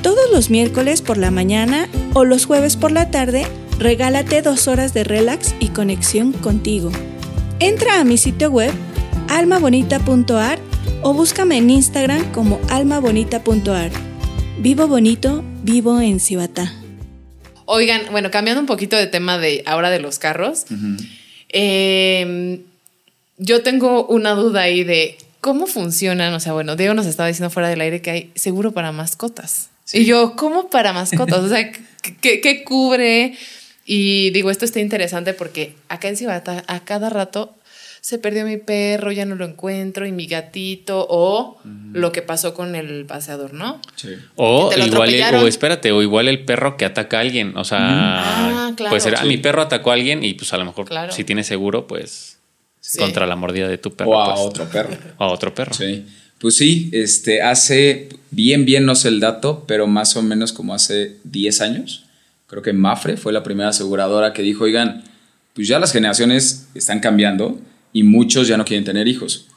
Todos los miércoles por la mañana o los jueves por la tarde, regálate dos horas de relax y conexión contigo. Entra a mi sitio web almabonita.ar o búscame en Instagram como almabonita.ar. Vivo bonito, vivo en Cibatá. Oigan, bueno, cambiando un poquito de tema de ahora de los carros, eh, yo tengo una duda ahí de cómo funcionan, o sea, bueno, Diego nos estaba diciendo fuera del aire que hay seguro para mascotas. Sí. Y yo, ¿cómo para mascotas? O sea, ¿qué, qué cubre? Y digo, esto está interesante porque acá en Cibatá a cada rato se perdió mi perro, ya no lo encuentro, y mi gatito, o lo que pasó con el paseador, ¿no? Sí. O igual, el- o espérate, o igual el perro que ataca a alguien. O sea, Ah, claro. puede ser, ah, Sí. mi perro atacó a alguien y pues a lo mejor Claro. si tiene seguro, pues Sí. contra la mordida de tu perro. O a pues, otro perro. o a otro perro. Sí. Pues sí, este, hace, bien, bien no sé el dato, pero más o menos como hace 10 años, creo que Mafre fue la primera aseguradora que dijo, oigan, pues ya las generaciones están cambiando y muchos ya no quieren tener hijos,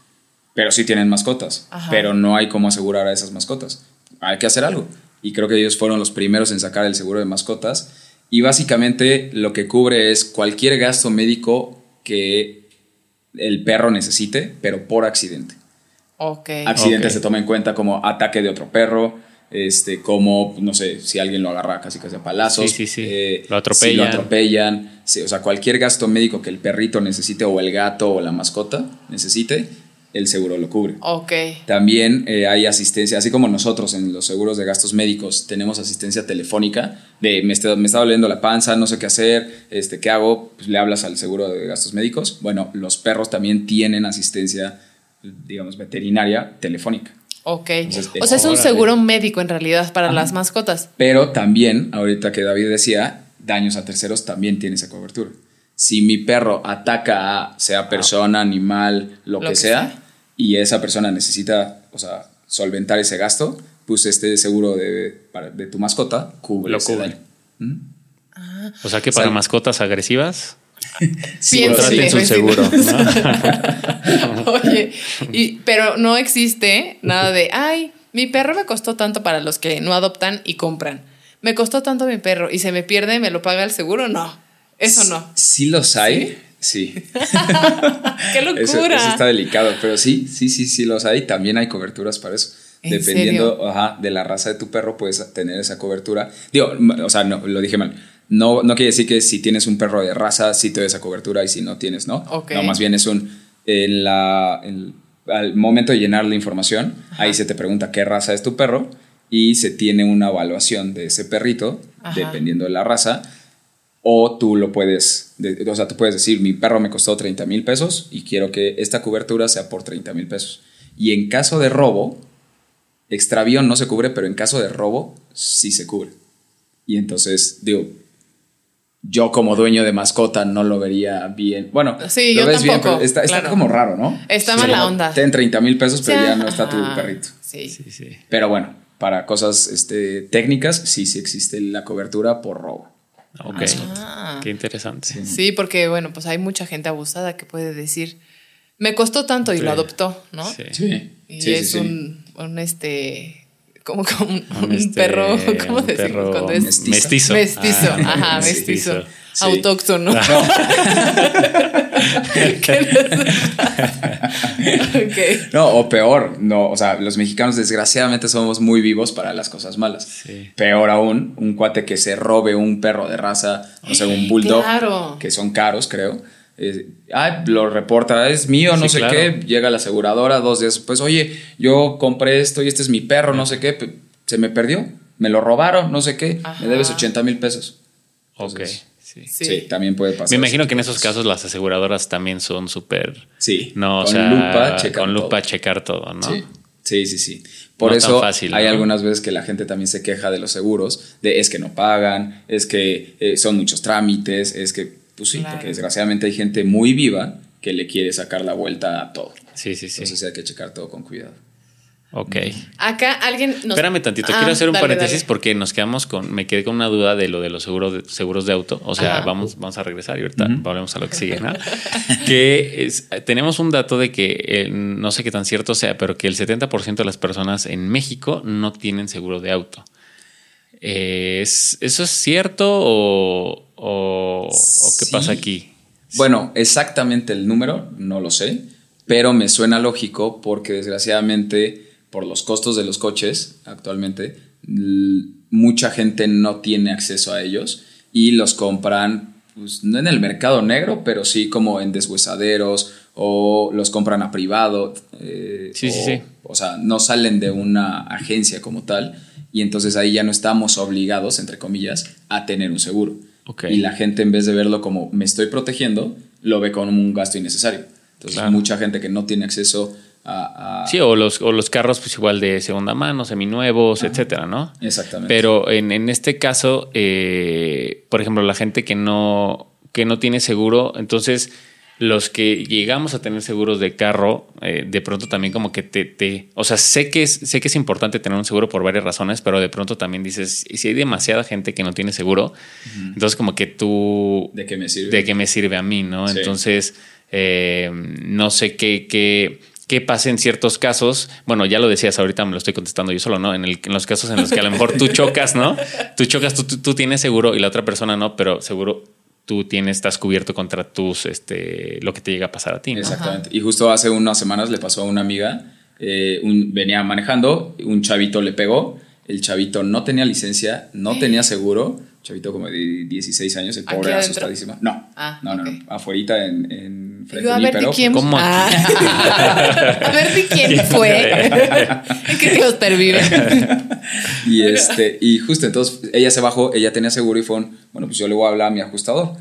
pero sí tienen mascotas, Ajá. pero no hay cómo asegurar a esas mascotas. Hay que hacer algo. Y creo que ellos fueron los primeros en sacar el seguro de mascotas. Y básicamente lo que cubre es cualquier gasto médico que el perro necesite, pero por accidente. Ok. Accidente se toma en cuenta como ataque de otro perro, este, como, no sé, si alguien lo agarra casi casi a palazos. Sí, sí, sí. eh, Lo Si atropellan. lo atropellan. o sea, cualquier gasto médico que el perrito necesite o el gato o la mascota necesite, el seguro lo cubre. Ok. También eh, hay asistencia, así como nosotros en los seguros de gastos médicos tenemos asistencia telefónica de me está, me está doliendo la panza, no sé qué hacer, este, ¿qué hago? Pues le hablas al seguro de gastos médicos. Bueno, los perros también tienen asistencia, digamos, veterinaria telefónica. Ok. Entonces, o sea, es un seguro médico en realidad para las mascotas. Pero también, ahorita que David decía, daños a terceros también tiene esa cobertura. Si mi perro ataca a, sea persona, animal, lo, Lo que, que sea, sea. y esa persona necesita, o sea, solventar ese gasto, pues este seguro de, para- de tu mascota cubre Lo ese cubre. daño. ¿Mm? O sea que para mascotas agresivas, Piénsele, contraten su seguro. ¿no? Oye, y, pero no existe nada de, ay, mi perro me costó tanto para los que no adoptan y compran. Me costó tanto mi perro y se me pierde, ¿me lo paga el seguro? No, eso no. Sí los hay, sí. ¡Qué locura! Eso, eso está delicado, pero sí, sí, sí, sí los hay. También hay coberturas para eso. ¿En Dependiendo ajá, de la raza de tu perro, puedes tener esa cobertura. Digo, o sea, no, lo dije mal. No, no quiere decir que si tienes un perro de raza, sí te da esa cobertura y si no tienes, ¿no? Ok. No, más bien es un. En la, en- al momento de llenar la información, ahí se te pregunta qué raza es tu perro y se tiene una evaluación de ese perrito, Ajá. dependiendo de la raza. O tú lo puedes, de- o sea, tú puedes decir, mi perro me costó 30 mil pesos y quiero que esta cobertura sea por 30 mil pesos. Y en caso de robo, extravío no se cubre, pero en caso de robo sí se cubre. Y entonces, digo, yo como dueño de mascota no lo vería bien. Bueno, Sí, lo yo ves bien, pero está, está claro. como raro, ¿no? Está Sí, mala como, onda. Ten 30 mil pesos, pero O sea, ya no está tu perrito. Sí. Sí, sí. Pero bueno, para cosas este, técnicas, sí, sí existe la cobertura por robo. Ok. Ah. Qué interesante. Sí, porque bueno, pues hay mucha gente abusada que puede decir, me costó tanto y lo adoptó, ¿no? Sí. Sí, Y sí, sí, es sí. Un, un este, como, como un, Un, un este, perro, ¿cómo un decimos perro cuando es mestizo. mestizo. mestizo? Ah, ajá, mestizo. Sí. Autóctono. ¿Qué les- ok. No, o peor, no, o sea, los mexicanos desgraciadamente somos muy vivos para las cosas malas. Sí. Peor aún, un cuate que se robe un perro de raza, o sea, un bulldog, Claro. que son caros, creo. Eh, ah, lo reporta, es mío, no Sí, sé claro. qué. Llega la aseguradora dos días después, oye, yo compré esto y este es mi perro, no sé qué, se me perdió, me lo robaron, no sé qué, Ajá. me debes 80 mil pesos. Ok. Entonces, Sí. Sí. Sí. también puede pasar. Me imagino que en esos casos las aseguradoras también son súper. Sí, No, o con sea, lupa checan con lupa todo. checar todo, ¿no? Sí, sí, sí. sí. Por No eso tan fácil, hay ¿no? algunas veces que la gente también se queja de los seguros, de es que no pagan, es que eh, son muchos trámites, es que, pues sí, Claro. porque desgraciadamente hay gente muy viva que le quiere sacar la vuelta a todo. Sí, sí, sí. Entonces hay que checar todo con cuidado. ok. Acá alguien nos... Espérame tantito, Ah, quiero hacer un dale, paréntesis dale. porque nos quedamos con, me quedé con una duda de lo de los seguros de, seguros de auto. O sea, Ajá. vamos, vamos a regresar y ahorita volvemos a lo que sigue, ¿no? que es- tenemos un dato de que eh, no sé qué tan cierto sea, pero que el 70% de las personas en México no tienen seguro de auto. Eh, ¿es- ¿Eso es cierto o, o- o qué Sí. pasa aquí? Bueno, exactamente el número no lo sé, pero me suena lógico porque desgraciadamente por los costos de los coches actualmente mucha gente no tiene acceso a ellos y los compran pues, no en el mercado negro, pero sí como en deshuesaderos o los compran a privado. eh, Sí, o, sí, sí. o sea, no salen de una agencia como tal y entonces ahí ya no estamos obligados, entre comillas, a tener un seguro. Y la gente en vez de verlo como me estoy protegiendo, lo ve como un gasto innecesario. Entonces, Claro. mucha gente que no tiene acceso a... a- Sí, o los, o los carros, pues igual de segunda mano, seminuevos, etcétera, ¿no? Exactamente. Pero en, en este caso, eh, por ejemplo, la gente que no, que no tiene seguro, entonces los que llegamos a tener seguros de carro, eh, de pronto también como que te, te- o sea, sé que, es, sé que es importante tener un seguro por varias razones, pero de pronto también dices, y si hay demasiada gente que no tiene seguro, entonces como que tú, ¿De qué me sirve? de qué me sirve a mí, ¿no? Sí. Entonces, eh, no sé qué, qué, qué pasa en ciertos casos. Bueno, ya lo decías ahorita, me lo estoy contestando yo solo, ¿no? En, el- en los casos en los que a lo mejor tú chocas, ¿no? Tú chocas, tú, tú- tú tienes seguro y la otra persona no, pero seguro tú tienes, estás cubierto contra tus, este, lo que te llega a pasar a ti, ¿no? Exactamente. Y justo hace unas semanas le pasó a una amiga, eh, un- venía manejando, un chavito le pegó, el chavito no tenía licencia, no tenía seguro, chavito como de 16 años, el ¿Aquí pobre. No, Ah, no, no, ok. no, afuerita en, en frente Yo, a ver quién. ¿Cómo? Ah. a ver de quién fue. ¿En qué clúster vive? Y, este, y justo entonces ella se bajó, ella tenía seguro y fue, un, bueno, pues yo le voy a hablar a mi ajustador.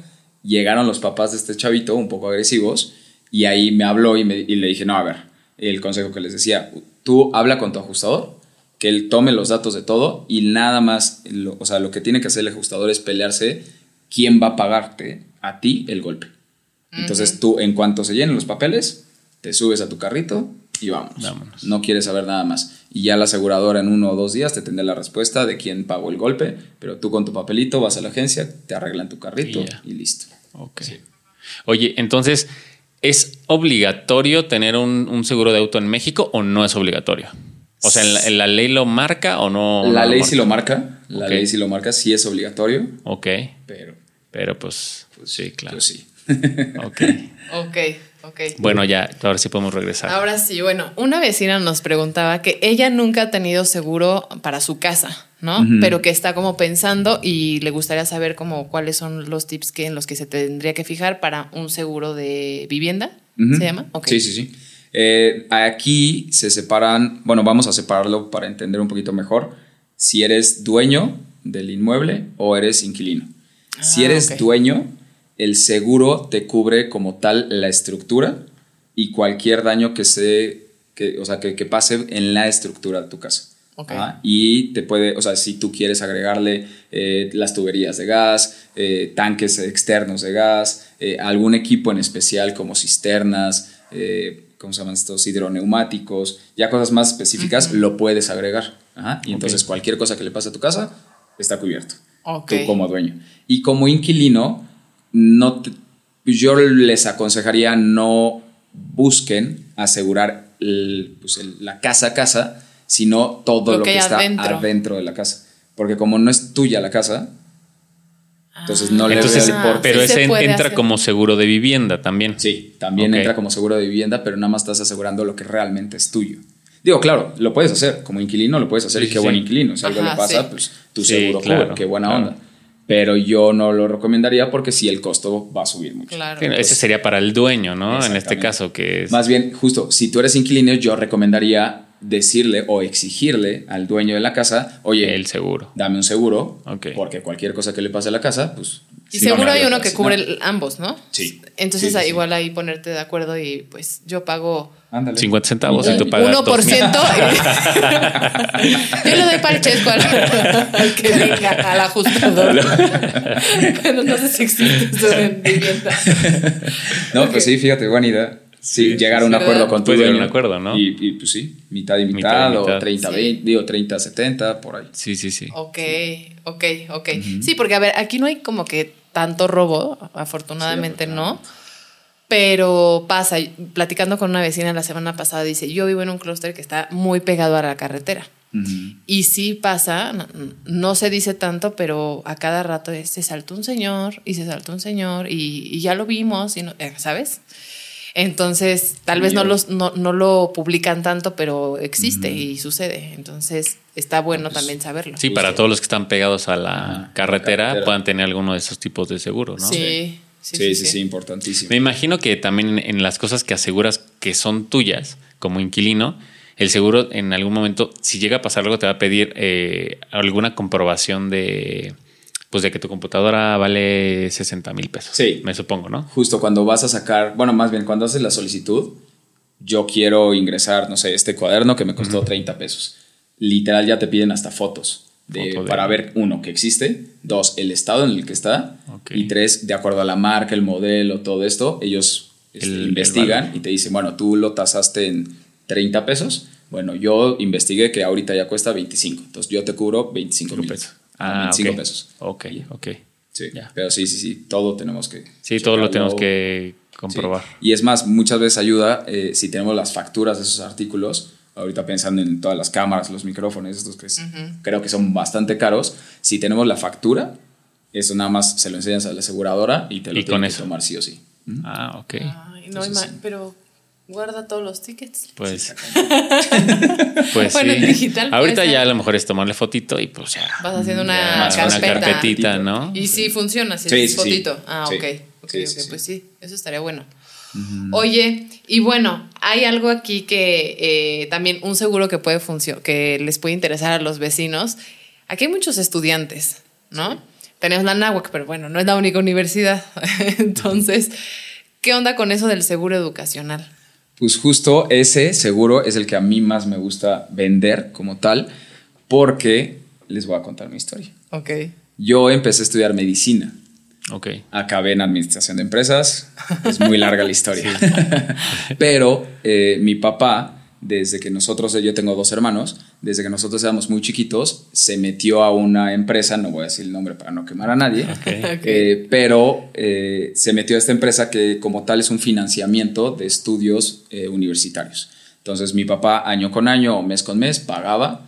Llegaron los papás de este chavito un poco agresivos y ahí me habló y, me- y le dije, no, a ver, el consejo que les decía, tú habla con tu ajustador, que él tome los datos de todo y nada más, lo- o sea, lo que tiene que hacer el ajustador es pelearse quién va a pagarte a ti el golpe. Entonces tú, en cuanto se llenen los papeles, te subes a tu carrito y vámonos. Vámonos. No quieres saber nada más. Y ya la aseguradora en uno o dos días te tendrá la respuesta de quién pagó el golpe, pero tú con tu papelito vas a la agencia, te arreglan tu carrito Y listo. Ok. Oye, entonces, ¿es obligatorio tener un, un seguro de auto en México o no es obligatorio? O sea, ¿en la, en la ley lo marca o no? la no ley sí lo marca, la ley sí lo marca, sí es obligatorio, Ok, pero pero pues, sí, claro. pues sí. Ok. Ok, ok. Bueno, ya, ahora sí podemos regresar. Ahora sí, bueno, una vecina nos preguntaba que ella nunca ha tenido seguro para su casa, ¿no? Pero que está como pensando y le gustaría saber como cuáles son los tips que en los que se tendría que fijar para un seguro de vivienda. ¿se llama? Ok. Sí, sí, sí. Eh, aquí se separan, bueno, vamos a separarlo para entender un poquito mejor. Si eres dueño del inmueble o eres inquilino. si Ah, eres dueño, el seguro te cubre como tal la estructura y cualquier daño que se, que, o sea, que, que pase en la estructura de tu casa. Ok. Ajá. Y te puede, o sea, si tú quieres agregarle eh, las tuberías de gas, eh, tanques externos de gas, eh, algún equipo en especial como cisternas, ¿cómo se llaman estos? Hidroneumáticos, ya cosas más específicas, lo puedes agregar. Ajá. Y entonces cualquier cosa que le pase a tu casa está cubierto. Ok. Tú como dueño. Y como inquilino, no te- yo les aconsejaría no busquen asegurar el- pues, el- la casa a casa, sino todo Lo lo, que está adentro. adentro. de la casa. Porque como no es tuya la casa, entonces no le Entonces, veo pero sí ese entra hacer. como seguro de vivienda también. Sí, también entra como seguro de vivienda, pero nada más estás asegurando lo que realmente es tuyo. Digo, claro, lo puedes hacer, como inquilino lo puedes hacer Sí, y sí, qué buen inquilino. Si algo le pasa, sí. pues tu Sí, seguro claro, cubre, qué buena claro. onda. Pero yo no lo recomendaría porque sí el costo va a subir mucho. Claro. Sí, ese sería para el dueño, ¿no? En este caso, que es. Más bien, justo, si tú eres inquilino, yo recomendaría decirle o exigirle al dueño de la casa, oye, el seguro. dame un seguro, Ok. porque cualquier cosa que le pase a la casa, pues... Y sí, seguro no, hay no, uno no, que no. cubre el- ambos, ¿no? Sí. Entonces Sí, sí, sí. igual ahí ponerte de acuerdo y pues yo pago Ándale. 50 centavos y tú pagas 1%. 2,000. yo le doy parches al, al que venga, al ajustador. Pero no sé si existe eso en vivienda. No, pues sí, fíjate, buena idea. Sí, Sí, llegar a un acuerdo con tu a un dueño. acuerdo, ¿no? Y, y, pues sí, mitad y mitad, Mitad y mitad. o 30, Sí. 20, digo 30, 70, por ahí. Sí, sí, sí. Ok, ok, ok. Sí, porque a ver, aquí no hay como que tanto robo, afortunadamente Sí, no. Pero pasa, platicando con una vecina la semana pasada, dice, yo vivo en un clúster que está muy pegado a la carretera. Y sí pasa, no, no se dice tanto, pero a cada rato es, se saltó un señor y se saltó un señor y, y ya lo vimos, y no, eh, ¿sabes? Entonces, tal vez no, los, no, no lo publican tanto, pero existe y sucede. Entonces, está bueno Pues, también saberlo. Sí, para todos los que están pegados a la carretera, carretera. puedan tener alguno de esos tipos de seguro, ¿no? Sí, sí, Sí, sí, sí, importantísimo. Me imagino que también en, en las cosas que aseguras que son tuyas como inquilino, el seguro en algún momento, si llega a pasar algo, te va a pedir eh, alguna comprobación de, pues de que tu computadora vale 60 mil pesos. Sí. Me supongo, ¿no? Justo cuando vas a sacar, bueno, más bien cuando haces la solicitud, yo quiero ingresar, no sé, este cuaderno que me costó 30 pesos. Literal ya te piden hasta fotos. De, Foto de- para ver, uno, que existe, dos, el estado en el que está, y tres, de acuerdo a la marca, el modelo, todo esto, ellos este, El- investigan y te dicen, bueno, tú lo tasaste en 30 pesos, bueno, yo investigué que ahorita ya cuesta 25, entonces yo te cubro 25 mil pesos. Ah, Ah, 25 ok. pesos. Ok, ok. Sí, Ya. pero sí, sí, sí, todo tenemos que... Sí, todo lo tenemos que comprobar. Sí. Y es más, muchas veces ayuda eh, si tenemos las facturas de esos artículos, ahorita pensando en todas las cámaras, los micrófonos, estos que es- creo que son bastante caros, si tenemos la factura, eso nada más se lo enseñas a la aseguradora y te lo Y tienen con que eso. tomar sí o sí. Ah, ok. Ay, no, Entonces, pero guarda todos los tickets. Pues, pues Bueno, sí. en digital puede Ahorita ya a lo mejor es tomarle fotito y pues ya. Vas haciendo una Ya, Más una carpeta. carpetita, ¿no? Y sí funciona, si Sí, es sí, fotito. sí. Ah, ok. Ok, Sí, ok, sí, sí. pues sí, eso estaría bueno. Oye, y bueno, hay algo aquí que eh, también un seguro que puede funcionar, que les puede interesar a los vecinos. Aquí hay muchos estudiantes, ¿no? Tenemos la NAWAC, pero bueno, no es la única universidad. Entonces, ¿qué onda con eso del seguro educacional? Pues justo ese seguro es el que a mí más me gusta vender como tal, porque les voy a contar mi historia. Ok. Yo empecé a estudiar medicina. Ok. Acabé en administración de empresas. Es muy larga la historia. Pero eh, mi papá, desde que nosotros, yo tengo dos hermanos, desde que nosotros éramos muy chiquitos, se metió a una empresa, no voy a decir el nombre para no quemar a nadie, eh, pero eh, se metió a esta empresa que como tal es un financiamiento de estudios eh, universitarios. Entonces mi papá año con año o mes con mes pagaba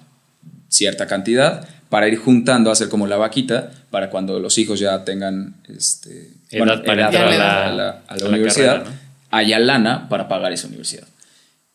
cierta cantidad para ir juntando, hacer como la vaquita, para cuando los hijos ya tengan este, Edad para entrar a la- a la, a la a la universidad, carrera, ¿no? haya lana para pagar esa universidad.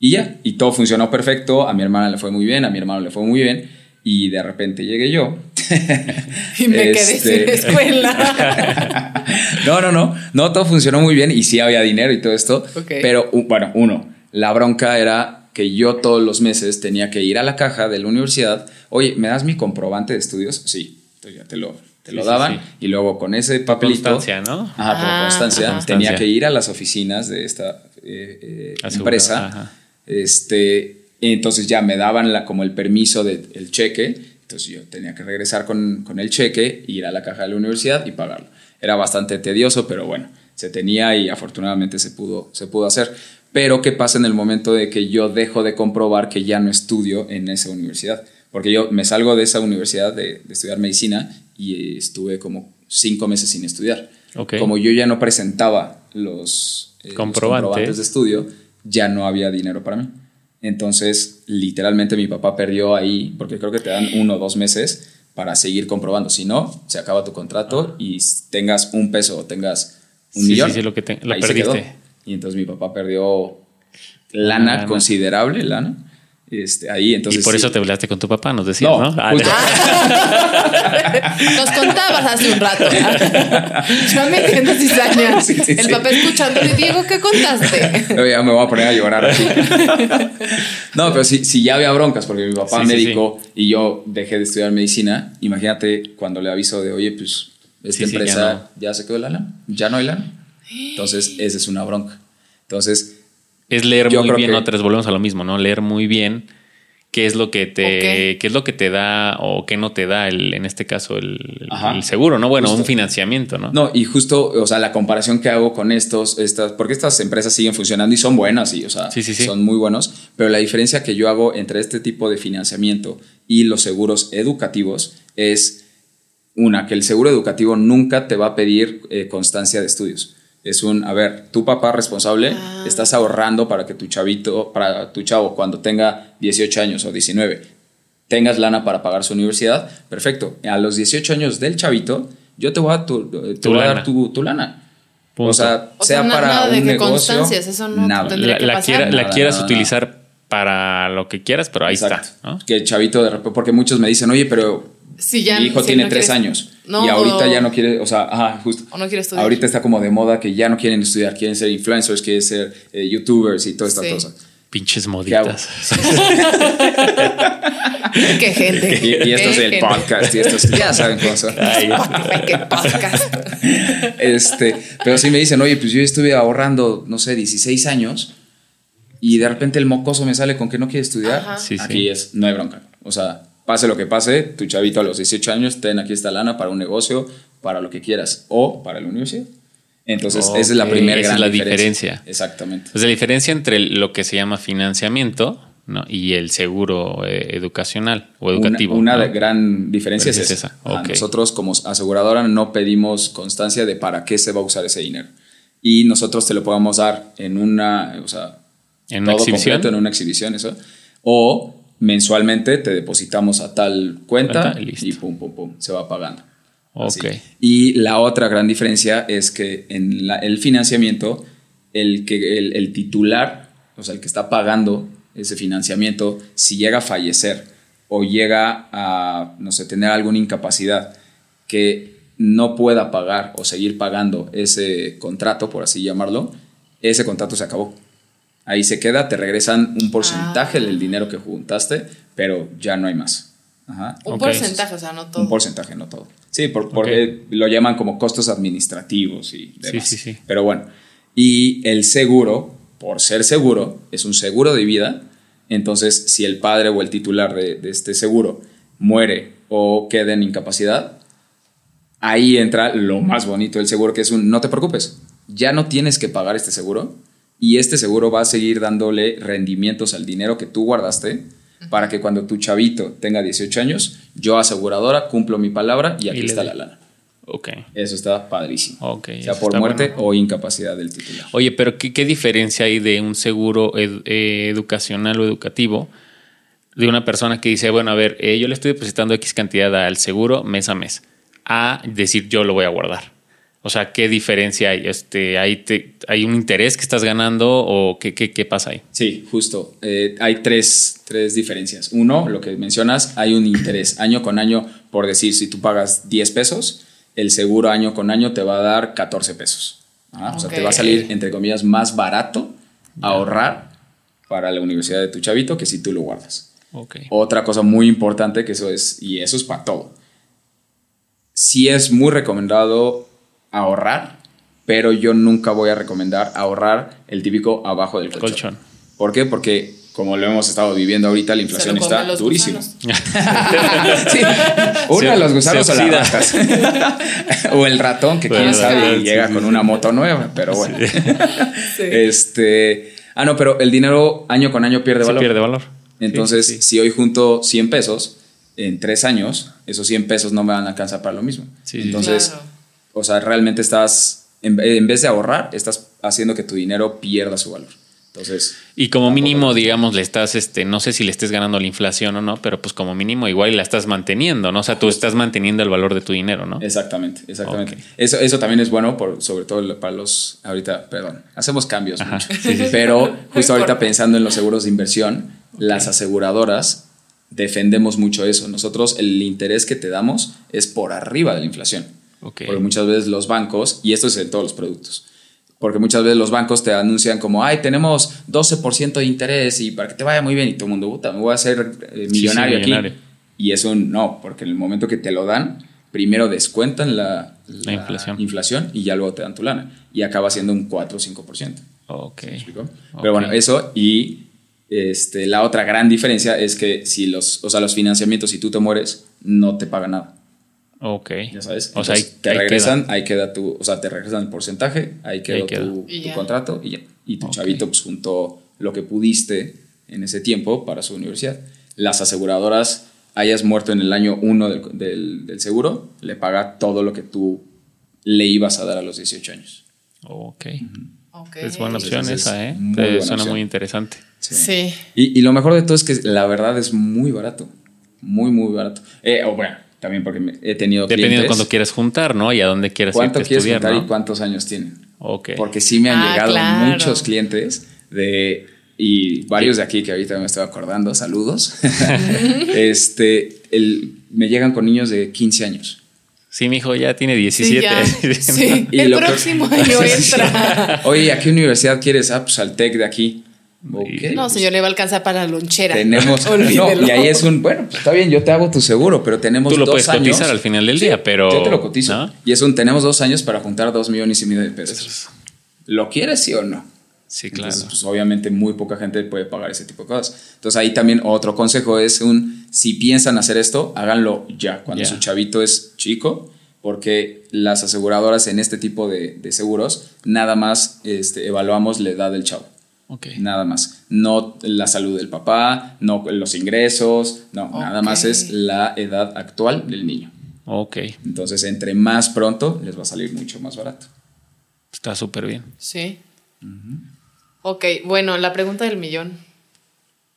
Y ya, y todo funcionó perfecto, a mi hermana le fue muy bien, a mi hermano le fue muy bien, y de repente llegué yo. Y me quedé Este, sin escuela. no, no, no, no, todo funcionó muy bien y sí había dinero y todo esto, Ok. pero bueno, uno, la bronca era que yo todos los meses tenía que ir a la caja de la universidad, oye, ¿me das mi comprobante de estudios? Sí, entonces ya te lo, te lo Sí, sí, daban sí. y luego con ese papelito... Constancia, ¿no? Ajá, por Ah, constancia, ajá. tenía Constancia. que ir a las oficinas de esta eh, eh, empresa, ajá. Este, entonces ya me daban la, como el permiso del cheque, entonces yo tenía que regresar con, con el cheque, ir a la caja de la universidad y pagarlo. Era bastante tedioso, pero bueno, se tenía y afortunadamente se pudo, se pudo hacer. Pero ¿qué pasa en el momento de que yo dejo de comprobar que ya no estudio en esa universidad? Porque yo me salgo de esa universidad de, de estudiar medicina y estuve como cinco meses sin estudiar. Ok. Como yo ya no presentaba los, eh, los comprobantes de estudio, ya no había dinero para mí. Entonces, literalmente mi papá perdió ahí, porque creo que te dan uno o dos meses para seguir comprobando. Si no, se acaba tu contrato y tengas un peso o tengas un Sí, sí, millón. sí, lo que te- lo ahí se quedó. perdiste. Y entonces mi papá perdió lana, Lana. considerable, lana. Este, ahí, entonces. y por sí. eso te peleaste con tu papá, nos decías, No, ¿no? Ah, justo. Nos contabas hace un rato. Yo me entiendo cizaña. Sí, sí, El sí. papá escuchando. Y Diego, ¿qué contaste? Ya me voy a poner a llorar aquí. no, pero si, si ya había broncas, porque mi papá Sí, sí, médico y yo dejé de estudiar medicina, imagínate cuando le aviso de, oye, pues esta Sí, sí, ya empresa ya, se quedó la lana, ya no hay lana. Entonces, esa es una bronca. Entonces, Es leer Yo muy bien, que- otra vez volvemos a lo mismo, ¿no? Leer muy bien qué es lo que te, qué es lo que te da o qué no te da el, en este caso el, seguro, ¿no? Bueno, Justo. un financiamiento, ¿no? no, y justo, o sea, la comparación que hago con estos, estas, porque estas empresas siguen funcionando y son buenas, y, o sea, Sí, sí, sí. son muy buenos, pero la diferencia que yo hago entre este tipo de financiamiento y los seguros educativos es una, que el seguro educativo nunca te va a pedir eh, constancia de estudios. Es un, a ver, tu papá responsable, Ah. estás ahorrando para que tu chavito, para tu chavo, cuando tenga 18 años o 19, tengas lana para pagar su universidad, perfecto. A los 18 años del chavito, yo te voy a, tu, te Tu voy a lana. dar tu, tu lana. Punto. O sea, O sea, sea para nada de un que negocio, constancias, eso no nada. tendría la, que la pasar. quiera- la Nada, quieras nada, utilizar para lo que quieras, pero ahí Exacto. está, ¿no? Que el chavito de repente, porque muchos me dicen, oye, pero Si ya- mi hijo si tiene no tres quieres- años No, y ahorita o- ya no quiere, o sea, ajá, justo. O no quiere estudiar. Ahorita está como de moda que ya no quieren estudiar, quieren ser influencers, quieren ser eh, youtubers y toda esta Sí. cosa. Pinches moditas. Qué gente. Y, y esto es el gente. podcast y esto es, ya saben cómo son. Ay, Spotify, qué podcast. Este, pero sí me dicen, oye, pues yo estuve ahorrando, no sé, 16 años y de repente el mocoso me sale con que no quiere estudiar. Sí, sí. aquí es, no hay bronca. O sea, pase lo que pase, tu chavito a los 18 años, ten aquí esta lana para un negocio, para lo que quieras o para la universidad. Entonces, esa es la primera esa gran es la diferencia. diferencia. Exactamente. Pues la diferencia entre lo que se llama financiamiento ¿no? y el seguro eh, educacional o educativo. Una, una ¿no? gran diferencia es Es esa. Nosotros como aseguradora no pedimos constancia de para qué se va a usar ese dinero. Y nosotros te lo podemos dar en una, o sea, En una todo exhibición. completo en una exhibición, eso. O mensualmente te depositamos a tal cuenta, Cuenta y pum, pum, pum, se va pagando. Así. Ok. Y la otra gran diferencia es que en la- el financiamiento, el, que, el, el titular, o sea, el que está pagando ese financiamiento, si llega a fallecer o llega a, no sé, tener alguna incapacidad que no pueda pagar o seguir pagando ese contrato, por así llamarlo, ese contrato se acabó. Ahí se queda, te regresan un porcentaje Ah. del dinero que juntaste, pero ya no hay más. Ajá. Un porcentaje, o sea, no todo. Un porcentaje, no todo. Sí, por, porque lo llaman como costos administrativos y demás. sí, sí. Pero bueno, y el seguro, por ser seguro, es un seguro de vida. Entonces, si el padre o el titular de, de este seguro muere o queda en incapacidad, ahí entra lo más bonito del seguro, que es un no te preocupes, ya no tienes que pagar este seguro y este seguro va a seguir dándole rendimientos al dinero que tú guardaste para que cuando tu chavito tenga 18 años, yo aseguradora cumplo mi palabra y aquí Y está la lana. Ok. Eso está padrísimo. Ok, sea por muerte bueno. o incapacidad del titular. Oye, pero ¿qué, qué diferencia hay de un seguro ed- eh, educacional o educativo de una persona que dice, bueno, a ver, eh, yo le estoy depositando X cantidad al seguro mes a mes, a decir yo lo voy a guardar? O sea, ¿qué diferencia hay? Este, ¿hay, te- ¿Hay un interés que estás ganando o qué, qué, qué pasa ahí? Sí, justo. Eh, hay tres, tres diferencias. Uno, lo que mencionas, hay un interés. Año con año, por decir, si tú pagas 10 pesos, el seguro año con año te va a dar 14 pesos. Ah, O sea, te va a salir, entre comillas, más barato ahorrar para la universidad de tu chavito que si tú lo guardas. Ok. Otra cosa muy importante que eso es, y eso es para todo. Sí es muy recomendado ahorrar, pero yo nunca voy a recomendar ahorrar el típico abajo del colchón. Colchón. ¿Por qué? Porque como lo hemos estado viviendo ahorita, la inflación está los durísima. Sí. Uno Se- de los gusanos o las ratas. o el ratón, que quién Bueno, sabe, y llega sí, con una moto nueva, pero bueno. Sí. Este. Ah, no, pero el dinero año con año pierde Se valor. pierde valor. Entonces, Sí, sí, sí. si hoy junto 100 pesos, en tres años, esos 100 pesos no me van a alcanzar para lo mismo. Sí, sí. Entonces, Claro. O sea, realmente estás, en, en vez de ahorrar, estás haciendo que tu dinero pierda su valor. Entonces, Y como mínimo, digamos, le estás, este, no sé si le estés ganando la inflación o no, pero pues como mínimo igual la estás manteniendo, ¿no? O sea, tú estás manteniendo el valor de tu dinero, ¿no? Exactamente, exactamente. Eso, eso también es bueno, por, sobre todo para los, ahorita, perdón, hacemos cambios Ajá, mucho. sí, sí, sí. Pero justo ahorita pensando en los seguros de inversión, las aseguradoras defendemos mucho eso. Nosotros el interés que te damos es por arriba de la inflación. Ok. Porque muchas veces los bancos, y esto es en todos los productos, porque muchas veces los bancos te anuncian como, ay, tenemos 12% de interés y para que te vaya muy bien y todo el mundo, puta, me voy a hacer eh, sí, millonario, millonario. aquí. Y es un no, porque en el momento que te lo dan, primero descuentan la, La inflación. inflación y ya luego te dan tu lana. Y acaba siendo un 4 o 5%. Ok. ¿Me explico? Ok. Pero bueno, eso y este, la otra gran diferencia es que si los, o sea, los financiamientos, si tú te mueres, no te pagan nada. Ok. Ya sabes. O sea, ahí, te ahí regresan, queda. ahí queda tu, o sea, te regresan el porcentaje, ahí quedó, queda. tu, Y tu ya. contrato y ya. Y tu chavito pues juntó lo que pudiste en ese tiempo para su universidad. Las aseguradoras, hayas muerto en el año 1 del, del, del seguro, le paga todo lo que tú le ibas a dar a los 18 años. Ok. Ok. Es buena opción Entonces, esa, ¿eh? muy Te buena suena opción. muy interesante. Sí. Y, y lo mejor de todo es que la verdad es muy barato. Muy, muy barato. Eh, o bueno, también porque me- he tenido Dependiendo de clientes. cuándo quieras juntar, ¿no? Y a dónde quieras ¿Cuánto irte quieres estudiar, juntar ¿no? y cuántos años tienen? Ok. Porque sí me han Ah, llegado claro. muchos clientes de y varios de aquí que ahorita me estoy acordando, saludos. este, el, me llegan con niños de 15 años. Sí, mi hijo ya tiene Sí, 17. ya. Sí. El próximo año entra. Oye, ¿a qué universidad quieres? Ah, pues al TEC de aquí. Ok. No, señor, le va a alcanzar para la lonchera. Tenemos. no, y ahí es un. Bueno, pues está bien, yo te hago tu seguro, pero tenemos Tú lo dos puedes años. cotizar al final del día, pero. Yo te lo cotizo. ¿no? Y es un. Tenemos dos años para juntar dos millones y medio de pesos. ¿Lo quieres, sí o no? Sí, claro. Entonces, pues obviamente muy poca gente puede pagar ese tipo de cosas. Entonces ahí también otro consejo es un, si piensan hacer esto, háganlo ya, cuando su chavito es chico, porque las aseguradoras en este tipo de, de seguros, nada más este, evaluamos la edad del chavo. Ok. Nada más. No la salud del papá, no los ingresos, no, nada más es la edad actual del niño. Ok. Entonces, entre más pronto, les va a salir mucho más barato. Está súper bien. Sí. Ok, bueno, la pregunta del millón.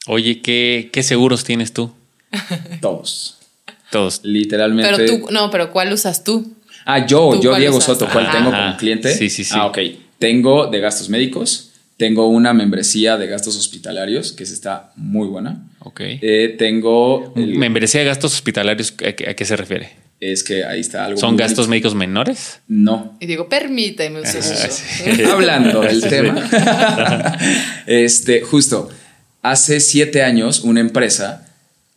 Oye, ¿qué, qué seguros tienes tú? Todos. Todos. Literalmente. Pero tú, no, pero ¿cuál usas tú? Ah, yo, ¿Tú yo, Diego usas? Soto, ¿cuál Ajá. tengo como cliente? Sí, sí, sí. Ah, ok. Tengo de gastos médicos, tengo una membresía de gastos hospitalarios, que esa está muy buena. Ok. Eh, tengo. el- Membresía de gastos hospitalarios, ¿a qué, a qué se refiere? es que ahí está algo. ¿Son gastos bonito. médicos menores? No. Y digo, permíteme usted Ah. Hablando del tema. este, justo, hace siete años una empresa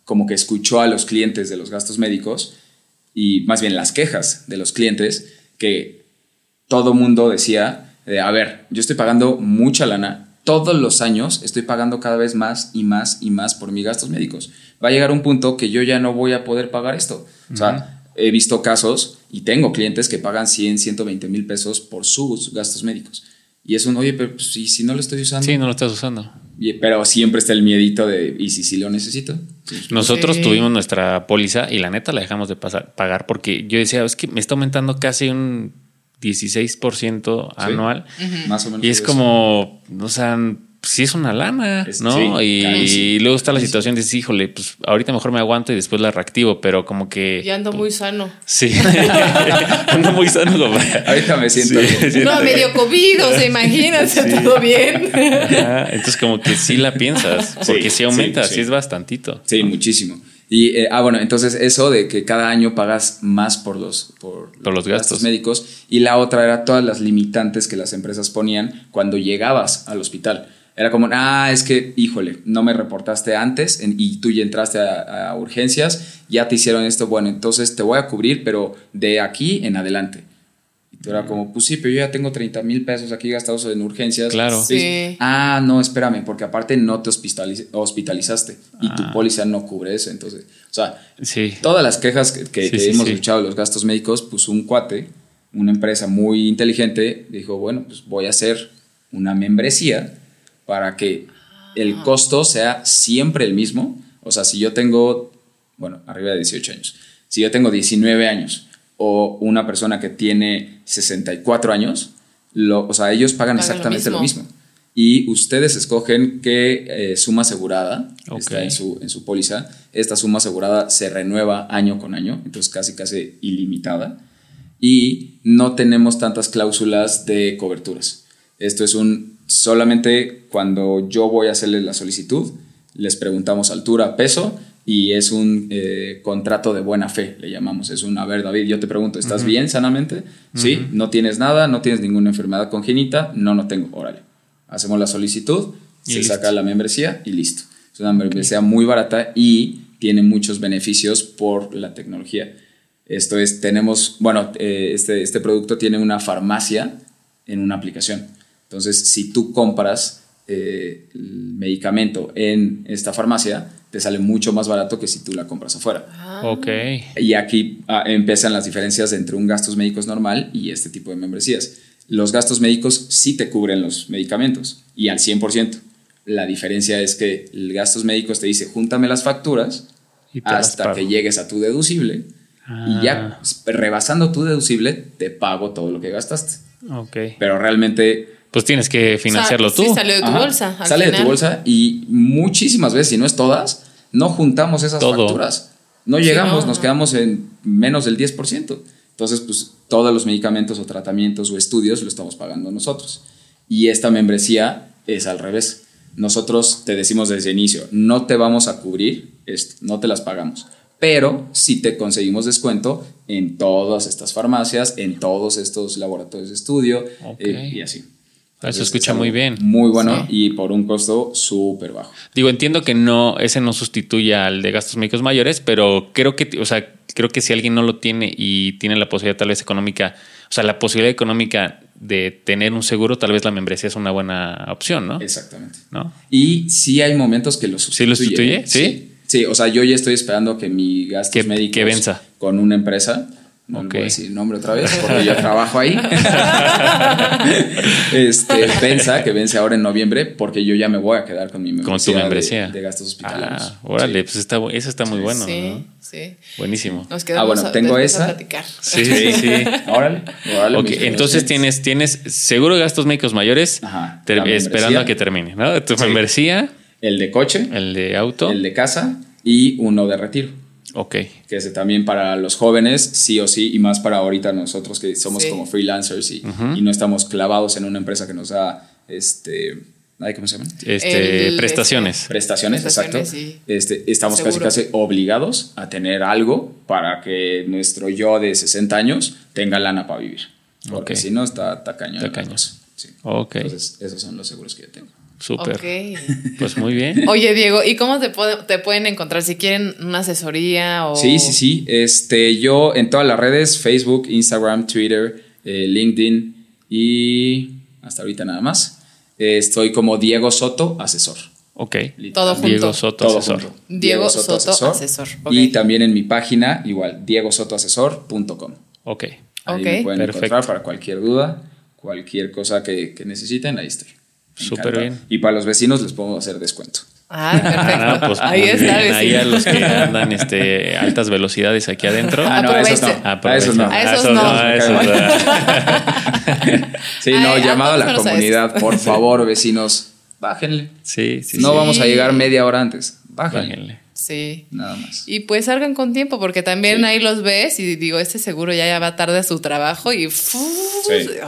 como que escuchó a los clientes de los gastos médicos y más bien las quejas de los clientes que todo mundo decía, de, a ver, yo estoy pagando mucha lana, todos los años estoy pagando cada vez más y más y más por mis gastos médicos. Va a llegar un punto que yo ya no voy a poder pagar esto. O sea, he visto casos y tengo clientes que pagan 100, 120 mil pesos por sus gastos médicos. Y es un, oye, pero pues, ¿y si no lo estoy usando? Sí, no lo estás usando. Y- pero siempre está el miedito de, ¿y si sí lo necesito? Sí. Nosotros Sí. tuvimos nuestra póliza y la neta la dejamos de pasar- pagar porque yo decía, es que me está aumentando casi un 16% anual. Más o menos. Y es como, o sea, sí es una lana, Es- ¿no? sí, y, luego está la situación de híjole, pues ahorita mejor me aguanto y después la reactivo, pero como que... Ya ando muy sano. Sí, ando muy sano. como- Ahorita me siento bien. No, medio COVID, o sea, imagínate, todo bien. Ajá, Entonces como que sí la piensas, porque sí, Sí, aumenta, sí, sí, sí. es bastantito. Sí, muchísimo. Y, eh, ah, bueno, entonces eso de que cada año pagas más por los, por, Por los gastos. médicos. Y la otra era todas las limitantes que las empresas ponían cuando llegabas al hospital. Era como, ah, es que, híjole, no me reportaste antes en- y tú ya entraste a, a urgencias, ya te hicieron esto, bueno, entonces te voy a cubrir, pero de aquí en adelante. Era como, pues sí, pero yo ya tengo 30 mil pesos aquí gastados en urgencias. Claro. Sí. Ah, no, espérame, porque aparte no te hospitaliz- hospitalizaste y tu Ah. póliza no cubre eso. Entonces, o sea, Sí. todas las quejas que, que- Sí, que sí, hemos sí. escuchado de los gastos médicos, pues un cuate, una empresa muy inteligente, dijo, bueno, pues voy a hacer una membresía para que el costo sea siempre el mismo. O sea, si yo tengo, bueno, arriba de 18 años, si yo tengo 19 años o una persona que tiene 64 años, lo, o sea, ellos pagan Pagan lo exactamente lo mismo. mismo. Y ustedes escogen qué eh, suma asegurada Ok. está en su, en su póliza. Esta suma asegurada se renueva año con año, entonces casi casi ilimitada. Y no tenemos tantas cláusulas de coberturas. Esto es un solamente cuando yo voy a hacerles la solicitud, les preguntamos altura, peso y es un eh, contrato de buena fe, le llamamos. Es un, a ver, David, yo te pregunto, ¿estás bien sanamente? Sí, no tienes nada, no tienes ninguna enfermedad congénita, no, no tengo, órale. Hacemos la solicitud, Y se listo. saca la membresía y listo. Es una membresía muy barata y tiene muchos beneficios por la tecnología. Esto es, tenemos, bueno, eh, este, este producto tiene una farmacia en una aplicación. Entonces, si tú compras eh, el medicamento en esta farmacia, te sale mucho más barato que si tú la compras afuera. Ok. Y aquí ah, empiezan las diferencias entre un gastos médicos normal y este tipo de membresías. Los gastos médicos sí te cubren los medicamentos y al 100%. La diferencia es que el gastos médicos te dice, júntame las facturas Y las hasta que llegues a tu deducible Ah. y ya rebasando tu deducible te pago todo lo que gastaste. Ok. Pero realmente Pues tienes que financiarlo O sea, tú. Sí, salió de tu Ajá. bolsa. al Sale de tu bolsa y muchísimas veces, si no es todas, no juntamos esas Todo. facturas. No Sí, llegamos, no, nos no. quedamos en menos del 10%. Entonces, pues todos los medicamentos o tratamientos o estudios lo estamos pagando nosotros. Y esta membresía es al revés. Nosotros te decimos desde el inicio, no te vamos a cubrir esto, no te las pagamos. Pero sí te conseguimos descuento en todas estas farmacias, en todos estos laboratorios de estudio eh, y así. Entonces, escucha es algo muy bien. Muy bueno y por un costo súper bajo. Digo, entiendo que no, ese no sustituye al de gastos médicos mayores, pero creo que, o sea, creo que si alguien no lo tiene y tiene la posibilidad tal vez económica, o sea, la posibilidad económica de tener un seguro, tal vez la membresía es una buena opción, ¿no? Exactamente. ¿No? Y sí hay momentos que lo ¿Sí sustituye. lo sustituye? ¿Sí? Sí, o sea, yo ya estoy esperando que mi gastos Que- médicos que venza. con una empresa, no Ok. voy a decir nombre otra vez porque yo trabajo ahí, este, venza, que vence ahora en noviembre porque yo ya me voy a quedar con mi membresía, Con tu de- membresía. De, gastos hospitalarios. Ah, órale, Sí. pues está, eso está muy bueno. sí, ¿no? sí. Buenísimo. Nos quedamos bueno, a- tengo a esa. platicar. Sí, sí, sí. Órale, órale, entonces tienes, tienes seguro de gastos médicos mayores Ajá, ter- esperando a que termine, ¿no? Tu Sí. membresía, el de coche, el de auto. el de casa y uno de retiro. Ok. que es también para los jóvenes, sí o sí, y más para ahorita nosotros que somos Sí. como freelancers y, y no estamos clavados en una empresa que nos da, este, ay, ¿cómo se llama? Este, El- prestaciones. Prestaciones, Prestaciones, exacto. sí. Este, estamos Seguro. casi casi obligados a tener algo para que nuestro yo de 60 años tenga lana para vivir. Porque si no, está, está cañón. Está la caño. cosa. Sí. Ok. Entonces, esos son los seguros que yo tengo. Súper. Ok. Pues muy bien. Oye, Diego, ¿y cómo te, puede- te pueden encontrar? Si quieren una asesoría o. Sí, sí, sí. Este, yo en todas las redes, Facebook, Instagram, Twitter, eh, LinkedIn y hasta ahorita nada más. eh, estoy como Diego Soto, asesor. Ok. Todo junto. Diego Soto, Todo asesor. junto. Diego Soto, asesor. Ok. Y también en mi página, igual, diegosotoasesor.com. Ok. Ahí Ok. me pueden Perfecto. encontrar para cualquier duda, cualquier cosa que, que necesiten, ahí estoy. Súper bien. Y para los vecinos les puedo hacer descuento. Perfecto. Ah, pues Ahí está, bien. Ahí a los que andan este, altas velocidades aquí adentro. Ah, no, a esos no. A esos no. A esos no. a esos no. Sí, no, Ay, llamado a la comunidad, por favor, vecinos, bájenle. Sí, sí, no sí. vamos a llegar media hora antes. Bájenle. Sí. Nada más. Y pues salgan con tiempo, porque también Sí. ahí los ves y digo, este seguro ya, ya va tarde a su trabajo y. Sí.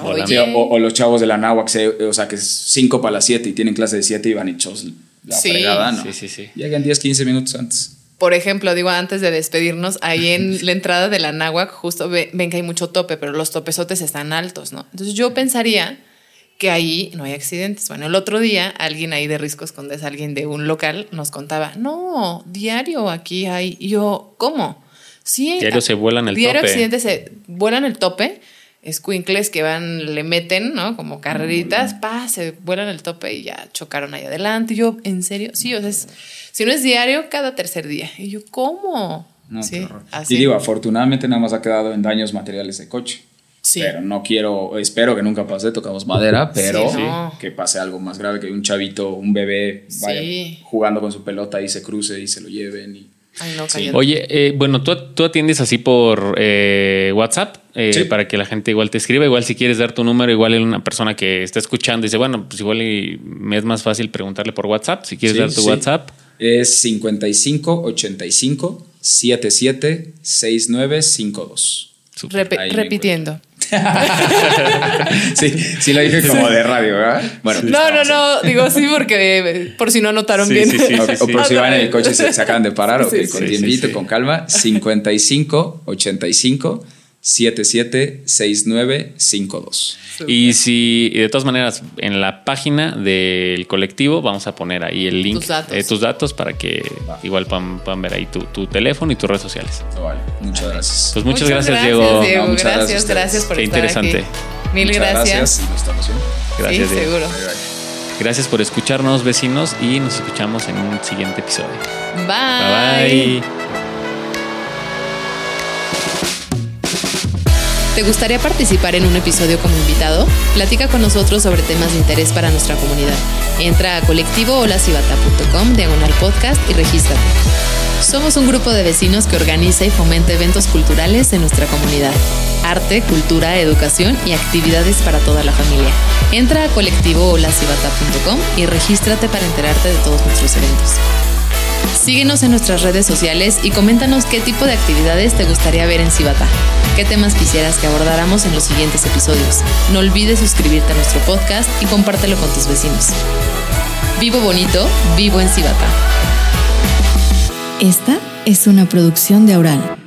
oye. Sí, o, o los chavos de la náhuac, se- o sea, que es 5 para las 7 y tienen clase de 7 y van hechos la Sí. fregada, ¿no? Sí, sí, sí. Llegan 10, 15 minutos antes. Por ejemplo, digo, antes de despedirnos, ahí en la entrada de la náhuac, justo ve- ven que hay mucho tope, pero los topesotes están altos, ¿no? Entonces yo pensaría que ahí no hay accidentes. Bueno, el otro día alguien ahí de Riscos Condes, alguien de un local, nos contaba, no, diario aquí hay. Y yo, ¿cómo? Sí. Diario se vuelan el diario tope. accidentes se vuelan el tope. Escuincles que van, le meten, ¿no? Como carreritas, pa, se vuelan el tope y ya chocaron ahí adelante. Y yo, ¿en serio? Sí, o sea, es- si no es diario, cada tercer día. Y yo, ¿cómo? No, sí, así. Y digo, afortunadamente nada más ha quedado en daños materiales de coche. Sí. Pero no quiero, espero que nunca pase, tocamos madera, pero Sí, no. que pase algo más grave, que un chavito, un bebé vaya Sí. jugando con su pelota y se cruce y se lo lleven. Y... Ay, no. Oye, eh, bueno, tú, tú atiendes así por eh, WhatsApp eh, Sí. para que la gente igual te escriba. Igual si quieres dar tu número, igual hay una persona que está escuchando y dice, bueno, pues igual me es más fácil preguntarle por WhatsApp. Si quieres Sí, dar tu sí. WhatsApp. Es 55 85 77 6952. Repe- Ahí me repitiendo. Sí, sí lo dije como de radio, ¿verdad? Bueno, No, no, no, digo sí porque por si no notaron Sí, bien. sí, sí, O, o por si van en el coche y se, se acaban de parar, ok, Sí, con sí, tiempito, con calma. 55 85 77 69 52. Y si, y de todas maneras, en la página del colectivo vamos a poner ahí el link, Tus datos. eh, tus datos para que Va. igual puedan, puedan ver ahí tu, tu teléfono y tus redes sociales. Vale, muchas gracias. Pues muchas, gracias, Diego. No, muchas gracias gracias, gracias por Qué estar interesante. aquí. Mil Muchas gracias. y nos estamos viendo. Gracias, sí, Diego. seguro. Bye, bye. Gracias por escucharnos, vecinos, y nos escuchamos en un siguiente episodio. Bye. Bye bye. ¿Te gustaría participar en un episodio como invitado? Platica con nosotros sobre temas de interés para nuestra comunidad. Entra a colectivoholacibata.com, diagonal podcast y regístrate. Somos un grupo de vecinos que organiza y fomenta eventos culturales en nuestra comunidad. Arte, cultura, educación y actividades para toda la familia. Entra a colectivoholacibata.com y regístrate para enterarte de todos nuestros eventos. Síguenos en nuestras redes sociales y coméntanos qué tipo de actividades te gustaría ver en Cibata. ¿Qué temas quisieras que abordáramos en los siguientes episodios? No olvides suscribirte a nuestro podcast y compártelo con tus vecinos. Vivo bonito, vivo en Cibata. Esta es una producción de Aural.